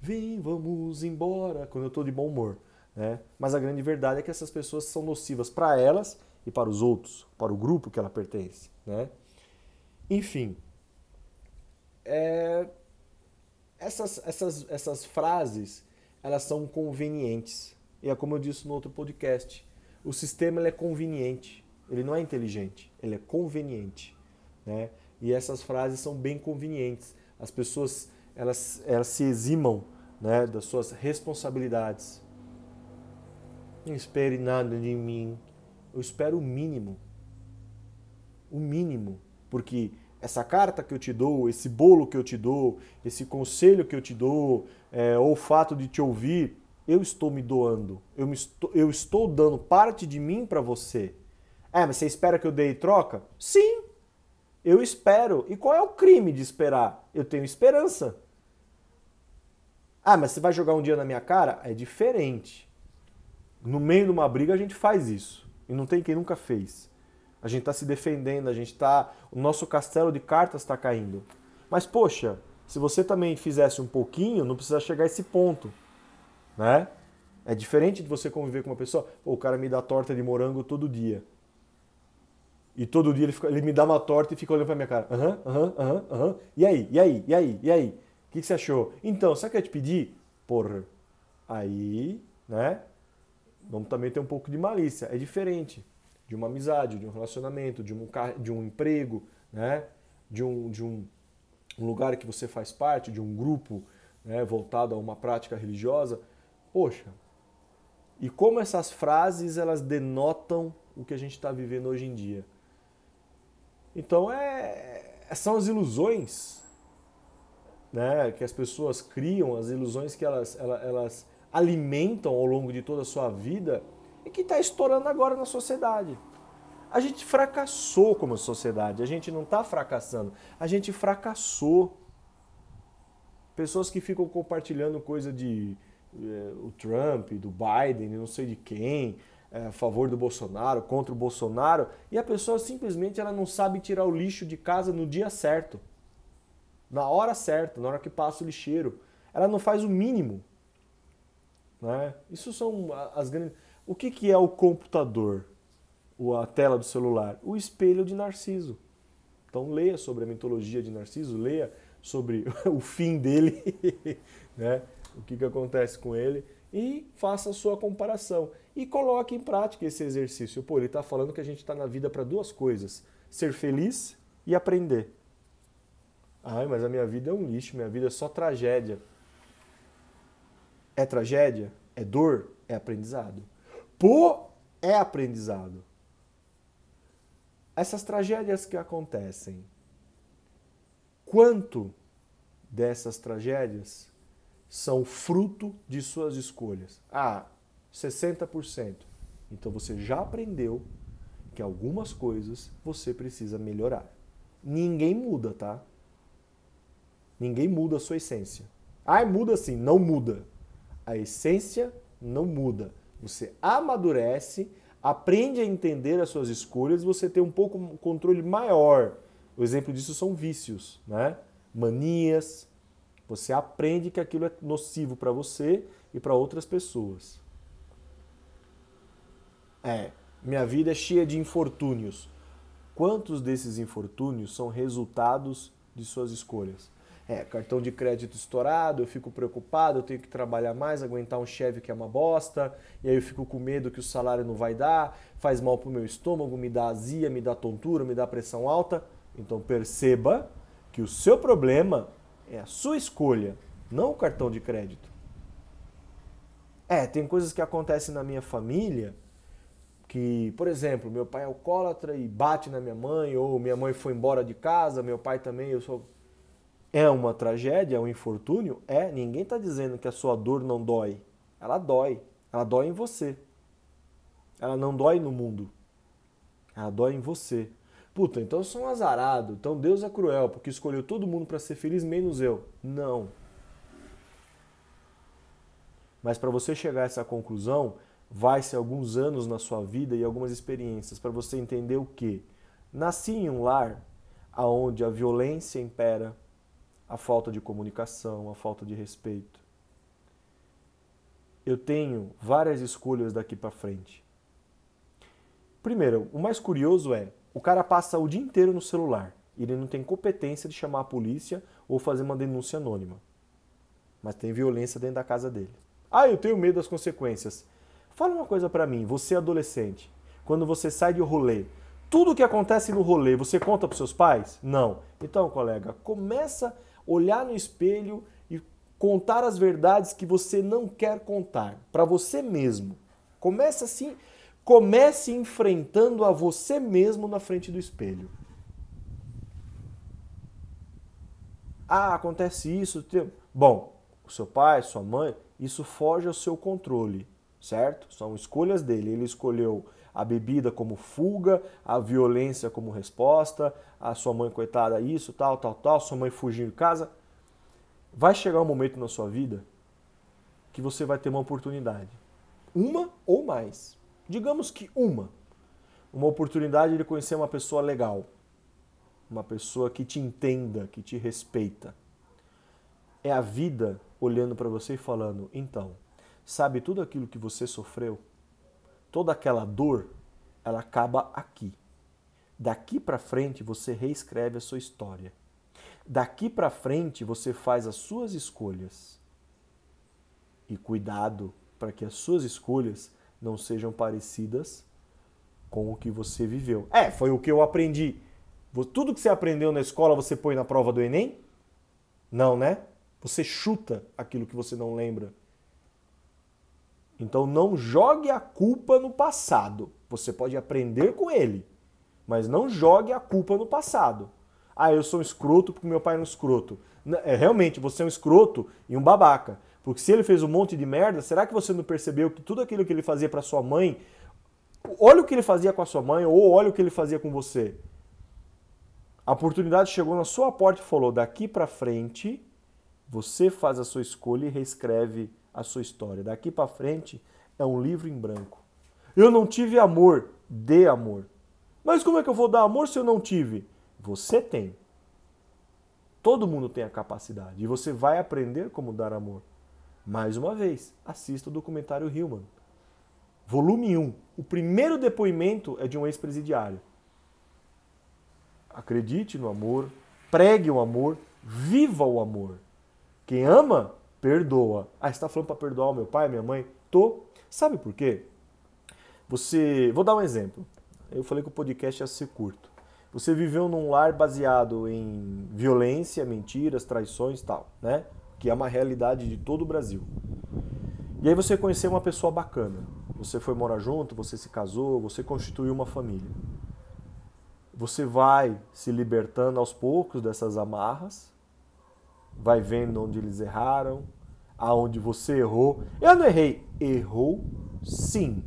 vem, vamos embora, quando eu estou de bom humor. Né? Mas a grande verdade é que essas pessoas são nocivas para elas e para os outros, para o grupo que ela pertence. Né? Enfim, é... essas, essas, essas frases elas são convenientes. E é como eu disse no outro podcast, o sistema é conveniente, ele não é inteligente, ele é conveniente. Né? E essas frases são bem convenientes. As pessoas elas, elas se eximam né, das suas responsabilidades. Não espere nada de mim. Eu espero o mínimo. O mínimo. Porque essa carta que eu te dou, esse bolo que eu te dou, esse conselho que eu te dou, é, ou o fato de te ouvir, eu estou me doando, eu, me estou, eu estou dando parte de mim para você. É, mas você espera que eu dê troca? Sim, eu espero. E qual é o crime de esperar? Eu tenho esperança. Ah, mas você vai jogar um dia na minha cara? É diferente. No meio de uma briga a gente faz isso. E não tem quem nunca fez. A gente está se defendendo, a gente está. O nosso castelo de cartas está caindo. Mas, poxa, se você também fizesse um pouquinho, não precisa chegar a esse ponto né? É diferente de você conviver com uma pessoa, o cara me dá torta de morango todo dia. E todo dia ele, fica, ele me dá uma torta e fica olhando pra minha cara. Aham, aham, aham, aham. E aí, e aí, e aí, e aí? O que, que você achou? Então, sabe o que eu te pedi? Porra. Aí, né? Vamos também ter um pouco de malícia. É diferente de uma amizade, de um relacionamento, de um, de um emprego, né? De, um, de um, lugar que você faz parte, de um grupo né, voltado a uma prática religiosa Poxa, e como essas frases elas denotam o que a gente está vivendo hoje em dia. Então é, são as ilusões né, que as pessoas criam, as ilusões que elas, elas, elas alimentam ao longo de toda a sua vida e que está estourando agora na sociedade. A gente fracassou como sociedade, a gente não está fracassando, a gente fracassou. Pessoas que ficam compartilhando coisa de é, o Trump, do Biden, não sei de quem, é, a favor do Bolsonaro, contra o Bolsonaro, e a pessoa simplesmente ela não sabe tirar o lixo de casa no dia certo, na hora certa, na hora que passa o lixeiro. Ela não faz o mínimo. Né? Isso são as grandes. O que, que é o computador? A tela do celular? O espelho de Narciso. Então leia sobre a mitologia de Narciso, leia sobre o fim dele, né? o que, que acontece com ele e faça a sua comparação. E coloque em prática esse exercício. Pô, ele está falando que a gente está na vida para duas coisas: ser feliz e aprender. Ai, mas a minha vida é um lixo, minha vida é só tragédia. É tragédia? É dor? É aprendizado. Pô, é aprendizado. Essas tragédias que acontecem, quanto dessas tragédias são fruto de suas escolhas. Ah, 60%. Então você já aprendeu que algumas coisas você precisa melhorar. Ninguém muda, tá? Ninguém muda a sua essência. Ah, muda sim, não muda. A essência não muda. Você amadurece, aprende a entender as suas escolhas, você tem um pouco um controle maior. O exemplo disso são vícios, né? Manias, você aprende que aquilo é nocivo para você e para outras pessoas. É, minha vida é cheia de infortúnios. Quantos desses infortúnios são resultados de suas escolhas? É, cartão de crédito estourado, eu fico preocupado, eu tenho que trabalhar mais, aguentar um chefe que é uma bosta, e aí eu fico com medo que o salário não vai dar, faz mal pro meu estômago, me dá azia, me dá tontura, me dá pressão alta. Então perceba que o seu problema é a sua escolha, não o cartão de crédito. É, tem coisas que acontecem na minha família que, por exemplo, meu pai é alcoólatra e bate na minha mãe, ou minha mãe foi embora de casa, meu pai também, eu sou. É uma tragédia, é um infortúnio? É, ninguém está dizendo que a sua dor não dói. Ela dói. Ela dói em você. Ela não dói no mundo. Ela dói em você. Puta, então eu sou um azarado. Então Deus é cruel porque escolheu todo mundo para ser feliz, menos eu. Não. Mas para você chegar a essa conclusão, vai-se alguns anos na sua vida e algumas experiências para você entender o que nasci em um lar aonde a violência impera, a falta de comunicação, a falta de respeito. Eu tenho várias escolhas daqui para frente. Primeiro, o mais curioso é, o cara passa o dia inteiro no celular. Ele não tem competência de chamar a polícia ou fazer uma denúncia anônima. Mas tem violência dentro da casa dele. Ah, eu tenho medo das consequências. Fala uma coisa para mim, você é adolescente, quando você sai de rolê, tudo que acontece no rolê, você conta para seus pais? Não. Então, colega, começa olhar no espelho e contar as verdades que você não quer contar para você mesmo. Começa assim, comece enfrentando a você mesmo na frente do espelho. Ah, acontece isso. Bom, o seu pai, sua mãe, isso foge ao seu controle, certo? São escolhas dele. Ele escolheu a bebida como fuga, a violência como resposta, a sua mãe coitada isso, tal, tal, tal, sua mãe fugindo de casa. Vai chegar um momento na sua vida que você vai ter uma oportunidade. Uma ou mais. Digamos que uma. Uma oportunidade de conhecer uma pessoa legal. Uma pessoa que te entenda, que te respeita. É a vida olhando para você e falando: então, sabe tudo aquilo que você sofreu? Toda aquela dor, ela acaba aqui. Daqui para frente você reescreve a sua história. Daqui para frente você faz as suas escolhas. E cuidado para que as suas escolhas não sejam parecidas com o que você viveu. É, foi o que eu aprendi. Tudo que você aprendeu na escola você põe na prova do Enem? Não, né? Você chuta aquilo que você não lembra. Então não jogue a culpa no passado. Você pode aprender com ele, mas não jogue a culpa no passado. Ah, eu sou um escroto porque meu pai é um escroto. É, realmente, você é um escroto e um babaca. Porque se ele fez um monte de merda, será que você não percebeu que tudo aquilo que ele fazia para sua mãe, olha o que ele fazia com a sua mãe ou olha o que ele fazia com você? A oportunidade chegou na sua porta e falou: daqui para frente você faz a sua escolha e reescreve a sua história. Daqui para frente é um livro em branco. Eu não tive amor, dê amor. Mas como é que eu vou dar amor se eu não tive? Você tem. Todo mundo tem a capacidade e você vai aprender como dar amor. Mais uma vez, assista o documentário Human. Volume 1. O primeiro depoimento é de um ex-presidiário. Acredite no amor, pregue o amor, viva o amor. Quem ama, perdoa. Ah, está falando para perdoar o meu pai, minha mãe? Tô. Sabe por quê? Você. Vou dar um exemplo. Eu falei que o podcast ia ser curto. Você viveu num lar baseado em violência, mentiras, traições tal, né? Que é uma realidade de todo o Brasil. E aí você conheceu uma pessoa bacana. Você foi morar junto, você se casou, você constituiu uma família. Você vai se libertando aos poucos dessas amarras vai vendo onde eles erraram, aonde você errou. Eu não errei. Errou sim.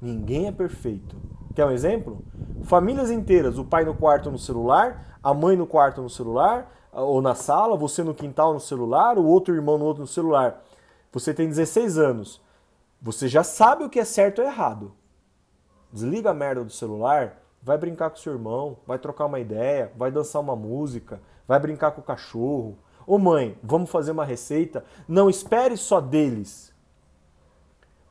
Ninguém é perfeito. Quer um exemplo? Famílias inteiras, o pai no quarto no celular, a mãe no quarto no celular, ou na sala, você no quintal no celular, o outro irmão no outro no celular. Você tem 16 anos. Você já sabe o que é certo ou errado. Desliga a merda do celular, vai brincar com seu irmão, vai trocar uma ideia, vai dançar uma música, vai brincar com o cachorro. Ô mãe, vamos fazer uma receita. Não espere só deles.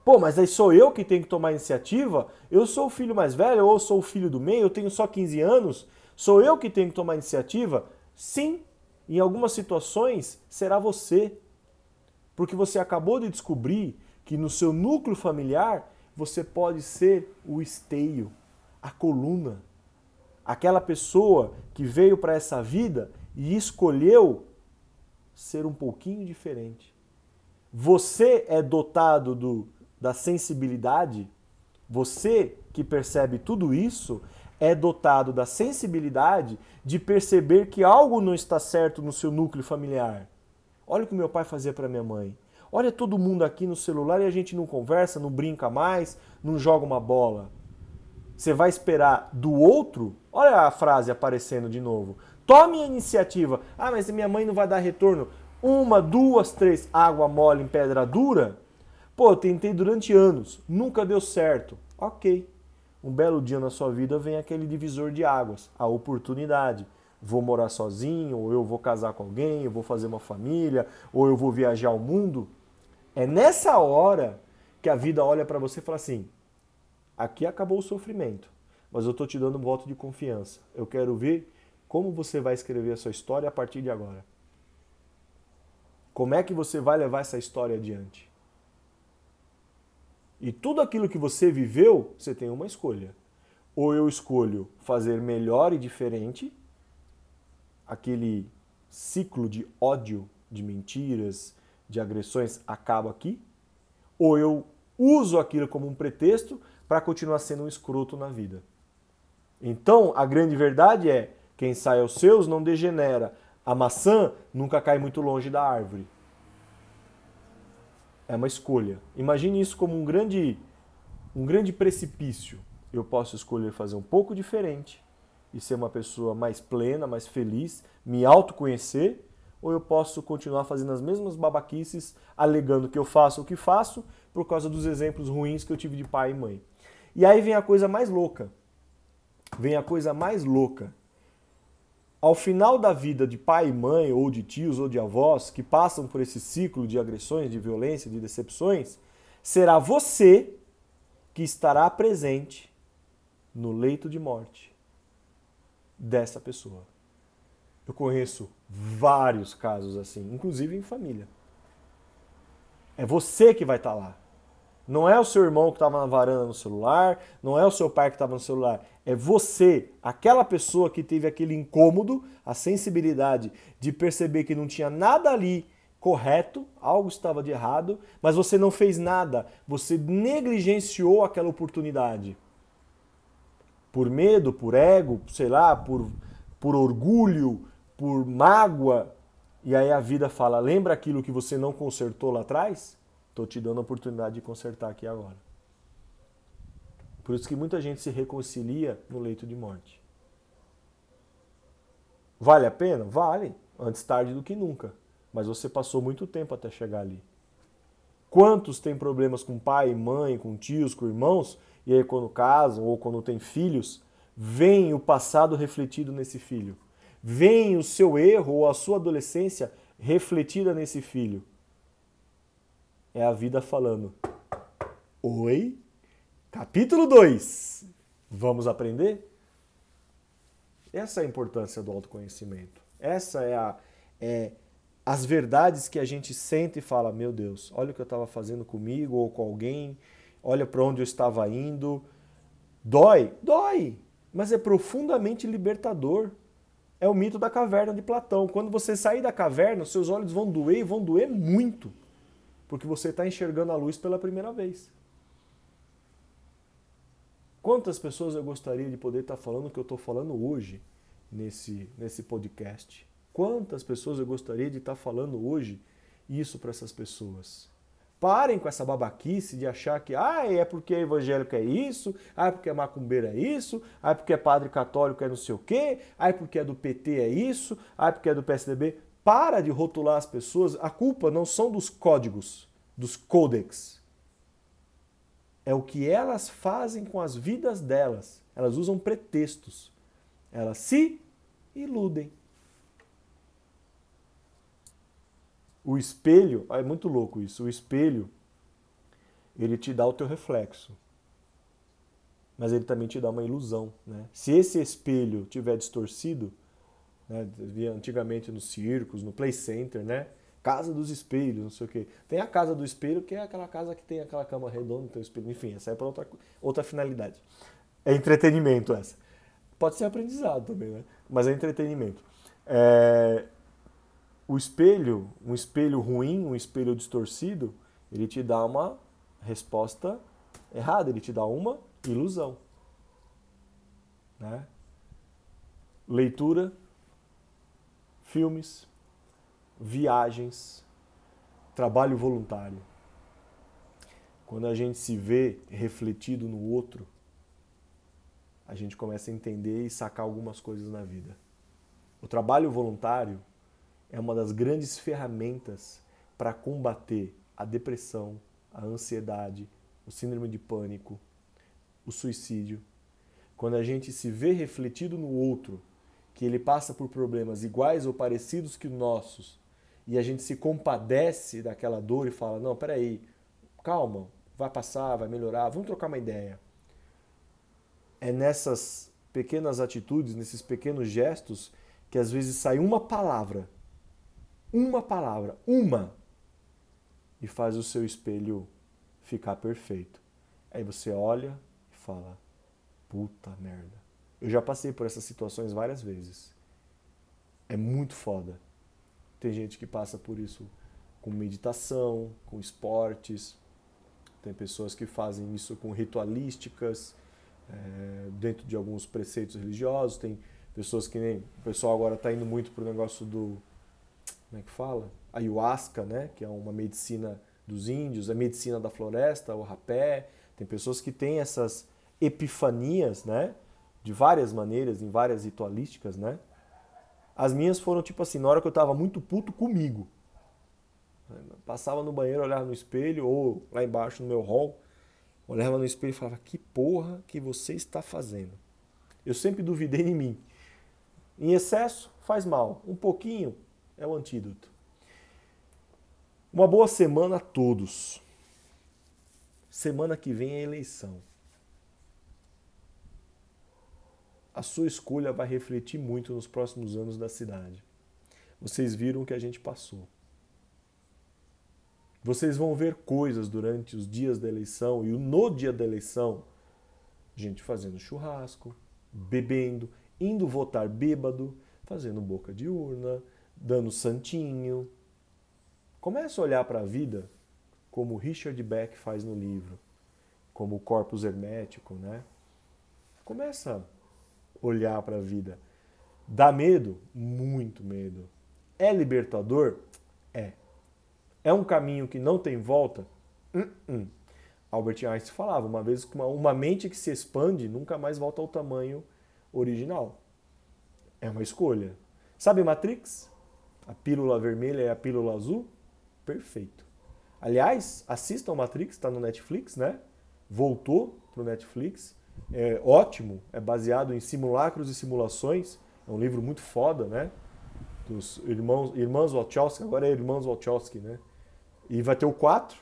Pô, mas aí sou eu que tenho que tomar iniciativa? Eu sou o filho mais velho ou sou o filho do meio? Eu tenho só 15 anos? Sou eu que tenho que tomar iniciativa? Sim, em algumas situações será você. Porque você acabou de descobrir que no seu núcleo familiar você pode ser o esteio, a coluna, aquela pessoa que veio para essa vida e escolheu ser um pouquinho diferente. Você é dotado do, da sensibilidade Você que percebe tudo isso é dotado da sensibilidade de perceber que algo não está certo no seu núcleo familiar. Olha o que meu pai fazia para minha mãe. Olha todo mundo aqui no celular e a gente não conversa, não brinca mais, não joga uma bola. Você vai esperar do outro? Olha a frase aparecendo de novo. Tome a iniciativa. Ah, mas minha mãe não vai dar retorno. Uma, duas, três, água mole em pedra dura? Pô, eu tentei durante anos, nunca deu certo. Ok. Um belo dia na sua vida vem aquele divisor de águas, a oportunidade. Vou morar sozinho, ou eu vou casar com alguém, eu vou fazer uma família, ou eu vou viajar ao mundo. É nessa hora que a vida olha para você e fala assim: aqui acabou o sofrimento, mas eu estou te dando um voto de confiança. Eu quero ver como você vai escrever a sua história a partir de agora. Como é que você vai levar essa história adiante? E tudo aquilo que você viveu, você tem uma escolha. Ou eu escolho fazer melhor e diferente, aquele ciclo de ódio, de mentiras, de agressões acaba aqui, ou eu uso aquilo como um pretexto para continuar sendo um escroto na vida. Então, a grande verdade é: quem sai aos seus não degenera. A maçã nunca cai muito longe da árvore. É uma escolha. Imagine isso como um grande, um grande precipício. Eu posso escolher fazer um pouco diferente e ser uma pessoa mais plena, mais feliz, me autoconhecer ou eu posso continuar fazendo as mesmas babaquices, alegando que eu faço o que faço por causa dos exemplos ruins que eu tive de pai e mãe. E aí vem a coisa mais louca. Vem a coisa mais louca. Ao final da vida de pai e mãe, ou de tios ou de avós, que passam por esse ciclo de agressões, de violência, de decepções, será você que estará presente no leito de morte dessa pessoa. Eu conheço vários casos assim, inclusive em família. É você que vai estar tá lá. Não é o seu irmão que estava na varanda no celular, não é o seu pai que estava no celular. É você, aquela pessoa que teve aquele incômodo, a sensibilidade de perceber que não tinha nada ali correto, algo estava de errado, mas você não fez nada, você negligenciou aquela oportunidade. Por medo, por ego, sei lá, por, por orgulho, por mágoa, e aí a vida fala: lembra aquilo que você não consertou lá atrás? Estou te dando a oportunidade de consertar aqui agora. Por isso que muita gente se reconcilia no leito de morte. Vale a pena? Vale. Antes tarde do que nunca. Mas você passou muito tempo até chegar ali. Quantos têm problemas com pai, mãe, com tios, com irmãos, e aí quando casam ou quando têm filhos, vem o passado refletido nesse filho vem o seu erro ou a sua adolescência refletida nesse filho. É a vida falando: Oi, capítulo 2. Vamos aprender? Essa é a importância do autoconhecimento. Essa é a é as verdades que a gente sente e fala: Meu Deus, olha o que eu estava fazendo comigo ou com alguém, olha para onde eu estava indo. Dói? Dói, mas é profundamente libertador. É o mito da caverna de Platão. Quando você sair da caverna, seus olhos vão doer e vão doer muito, porque você está enxergando a luz pela primeira vez. Quantas pessoas eu gostaria de poder estar tá falando o que eu estou falando hoje nesse, nesse podcast? Quantas pessoas eu gostaria de estar tá falando hoje isso para essas pessoas? Parem com essa babaquice de achar que ah, é porque é evangélico é isso, ah, é porque é macumbeiro é isso, ah, é porque é padre católico é não sei o quê, ah, é porque é do PT é isso, ah, é porque é do PSDB. Para de rotular as pessoas. A culpa não são dos códigos, dos codex. É o que elas fazem com as vidas delas. Elas usam pretextos. Elas se iludem. O espelho, é muito louco isso. O espelho, ele te dá o teu reflexo. Mas ele também te dá uma ilusão, né? Se esse espelho tiver distorcido, né, via antigamente nos circos, no play center, né? Casa dos espelhos, não sei o quê. Tem a casa do espelho, que é aquela casa que tem aquela cama redonda, tem o espelho. Enfim, essa é para outra, outra finalidade. É entretenimento essa. Pode ser aprendizado também, né? Mas é entretenimento. É, o espelho, um espelho ruim, um espelho distorcido, ele te dá uma resposta Errado, ele te dá uma ilusão. Né? Leitura, filmes, viagens, trabalho voluntário. Quando a gente se vê refletido no outro, a gente começa a entender e sacar algumas coisas na vida. O trabalho voluntário é uma das grandes ferramentas para combater a depressão, a ansiedade, o síndrome de pânico, o suicídio. Quando a gente se vê refletido no outro, que ele passa por problemas iguais ou parecidos que os nossos, e a gente se compadece daquela dor e fala: não, peraí, calma, vai passar, vai melhorar, vamos trocar uma ideia. É nessas pequenas atitudes, nesses pequenos gestos, que às vezes sai uma palavra, uma palavra, uma, e faz o seu espelho ficar perfeito. Aí você olha e fala: puta merda. Eu já passei por essas situações várias vezes. É muito foda. Tem gente que passa por isso com meditação, com esportes. Tem pessoas que fazem isso com ritualísticas, é, dentro de alguns preceitos religiosos. Tem pessoas que nem. O pessoal agora está indo muito pro negócio do. Como é que fala? Ayahuasca, né? Que é uma medicina dos índios, a medicina da floresta, o rapé. Tem pessoas que têm essas epifanias, né? De várias maneiras, em várias ritualísticas, né? As minhas foram tipo assim, na hora que eu tava muito puto comigo. Passava no banheiro, olhava no espelho, ou lá embaixo no meu hall, olhava no espelho e falava: Que porra que você está fazendo? Eu sempre duvidei em mim. Em excesso, faz mal. Um pouquinho é o antídoto. Uma boa semana a todos. Semana que vem é eleição. A sua escolha vai refletir muito nos próximos anos da cidade. Vocês viram o que a gente passou. Vocês vão ver coisas durante os dias da eleição e no dia da eleição, gente fazendo churrasco, bebendo, indo votar bêbado, fazendo boca de urna, dando santinho, Comece a olhar para a vida como Richard Beck faz no livro, como o corpus hermético, né? Começa olhar para a vida. Dá medo? Muito medo. É libertador? É. É um caminho que não tem volta? Uh -uh. Albert Einstein falava uma vez que uma, uma mente que se expande nunca mais volta ao tamanho original. É uma escolha. Sabe Matrix? A pílula vermelha e a pílula azul? perfeito. Aliás, assistam Matrix, está no Netflix, né? Voltou para o Netflix. É ótimo, é baseado em simulacros e simulações. É um livro muito foda, né? Dos irmãos, irmãos Wachowski, agora é Irmãos Wachowski, né? E vai ter o 4,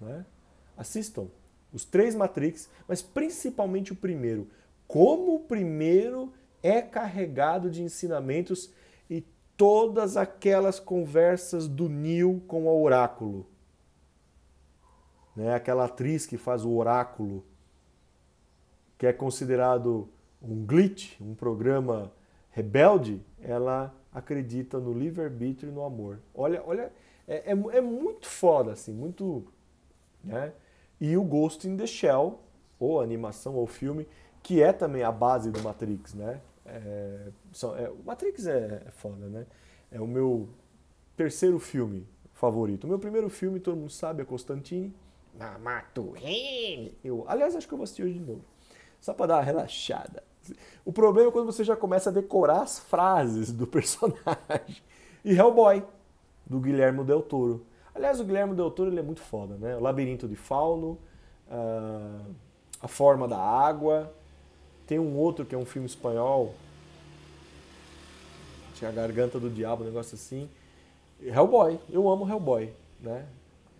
né? Assistam. Os três Matrix, mas principalmente o primeiro. Como o primeiro é carregado de ensinamentos todas aquelas conversas do Neil com o oráculo. Né? Aquela atriz que faz o oráculo, que é considerado um glitch, um programa rebelde, ela acredita no livre-arbítrio e no amor. Olha, olha, é, é, é, muito foda, assim, muito. Né? E o Ghost in the Shell, ou animação ou filme, que é também a base do Matrix, né? É, são, é, o Matrix é, é foda, né? É o meu terceiro filme favorito. O meu primeiro filme, todo mundo sabe, é Constantine. Mato Eu, aliás, acho que eu vou assistir hoje de novo. Só para dar uma relaxada. O problema é quando você já começa a decorar as frases do personagem. E Hellboy, do Guilherme Del Toro. Aliás, o Guilherme Del Toro ele é muito foda, né? O Labirinto de Fauno, uh, A Forma da Água, tem um outro que é um filme espanhol. Tinha a Garganta do Diabo, um negócio assim. Hellboy, eu amo Hellboy, né?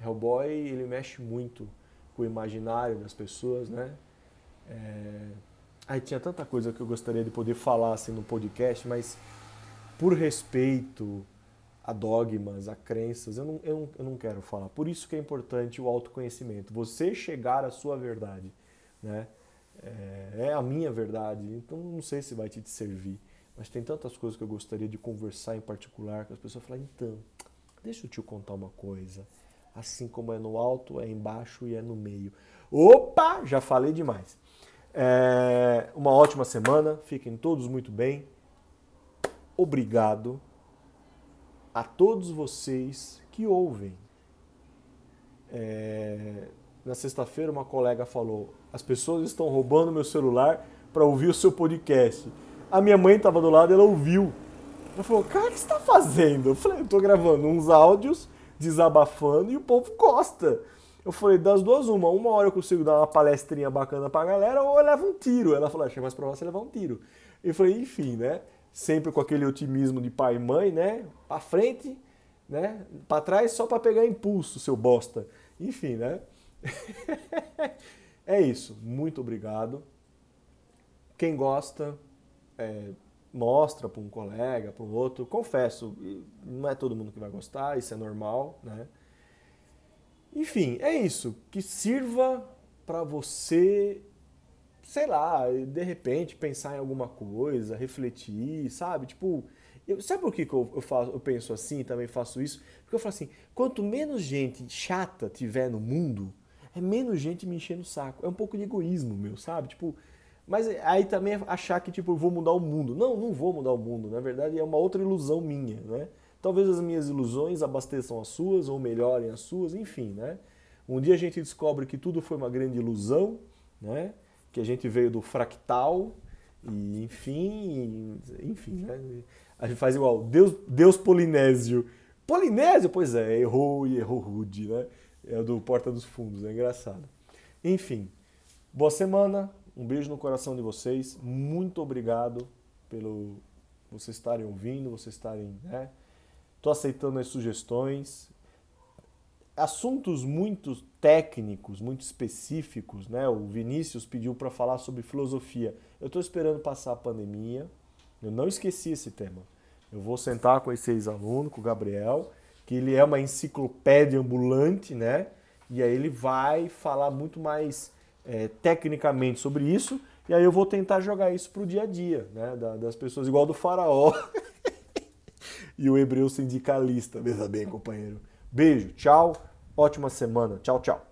Hellboy, ele mexe muito com o imaginário das pessoas, né? É... Aí tinha tanta coisa que eu gostaria de poder falar assim no podcast, mas por respeito a dogmas, a crenças, eu não, eu, não, eu não quero falar. Por isso que é importante o autoconhecimento, você chegar à sua verdade, né? é, é a minha verdade, então não sei se vai te servir. Mas tem tantas coisas que eu gostaria de conversar em particular, que as pessoas falam, então, deixa eu te contar uma coisa. assim como é no alto, é embaixo e é no meio. Opa, já falei demais. É, uma ótima semana, fiquem todos muito bem. Obrigado a todos vocês que ouvem. É, na sexta-feira, uma colega falou: as pessoas estão roubando meu celular para ouvir o seu podcast. A minha mãe estava do lado, ela ouviu. Ela falou: Cara, o que você está fazendo? Eu falei: Eu estou gravando uns áudios, desabafando e o povo gosta. Eu falei: Das duas, uma. Uma hora eu consigo dar uma palestrinha bacana para a galera ou eu levo um tiro. Ela falou: Achei mais para você levar um tiro. Eu falei: Enfim, né? Sempre com aquele otimismo de pai e mãe, né? Para frente, né? Para trás só para pegar impulso, seu bosta. Enfim, né? é isso. Muito obrigado. Quem gosta, é, mostra para um colega, para um outro. Confesso, não é todo mundo que vai gostar, isso é normal, né? Enfim, é isso. Que sirva para você, sei lá, de repente pensar em alguma coisa, refletir, sabe? Tipo, eu, sabe por que, que eu, eu, faço, eu penso assim, também faço isso? Porque eu falo assim, quanto menos gente chata tiver no mundo, é menos gente me enchendo o saco. É um pouco de egoísmo meu, sabe? Tipo, mas aí também achar que, tipo, eu vou mudar o mundo. Não, não vou mudar o mundo. Na verdade, é uma outra ilusão minha, né? Talvez as minhas ilusões abasteçam as suas ou melhorem as suas, enfim, né? Um dia a gente descobre que tudo foi uma grande ilusão, né? Que a gente veio do fractal e, enfim, enfim, né? A gente faz igual, Deus, Deus polinésio. Polinésio? Pois é, errou e errou rude, né? É do Porta dos Fundos, é engraçado. Enfim, boa semana, um beijo no coração de vocês. Muito obrigado pelo vocês estarem ouvindo, vocês estarem, né? Tô aceitando as sugestões. Assuntos muito técnicos, muito específicos, né? O Vinícius pediu para falar sobre filosofia. Eu estou esperando passar a pandemia. Eu não esqueci esse tema. Eu vou sentar com esse ex-aluno, com o Gabriel, que ele é uma enciclopédia ambulante, né? E aí ele vai falar muito mais é, tecnicamente sobre isso, e aí eu vou tentar jogar isso para o dia a dia, né? das pessoas, igual do faraó e o hebreu sindicalista. Veja bem, companheiro. Beijo, tchau, ótima semana. Tchau, tchau.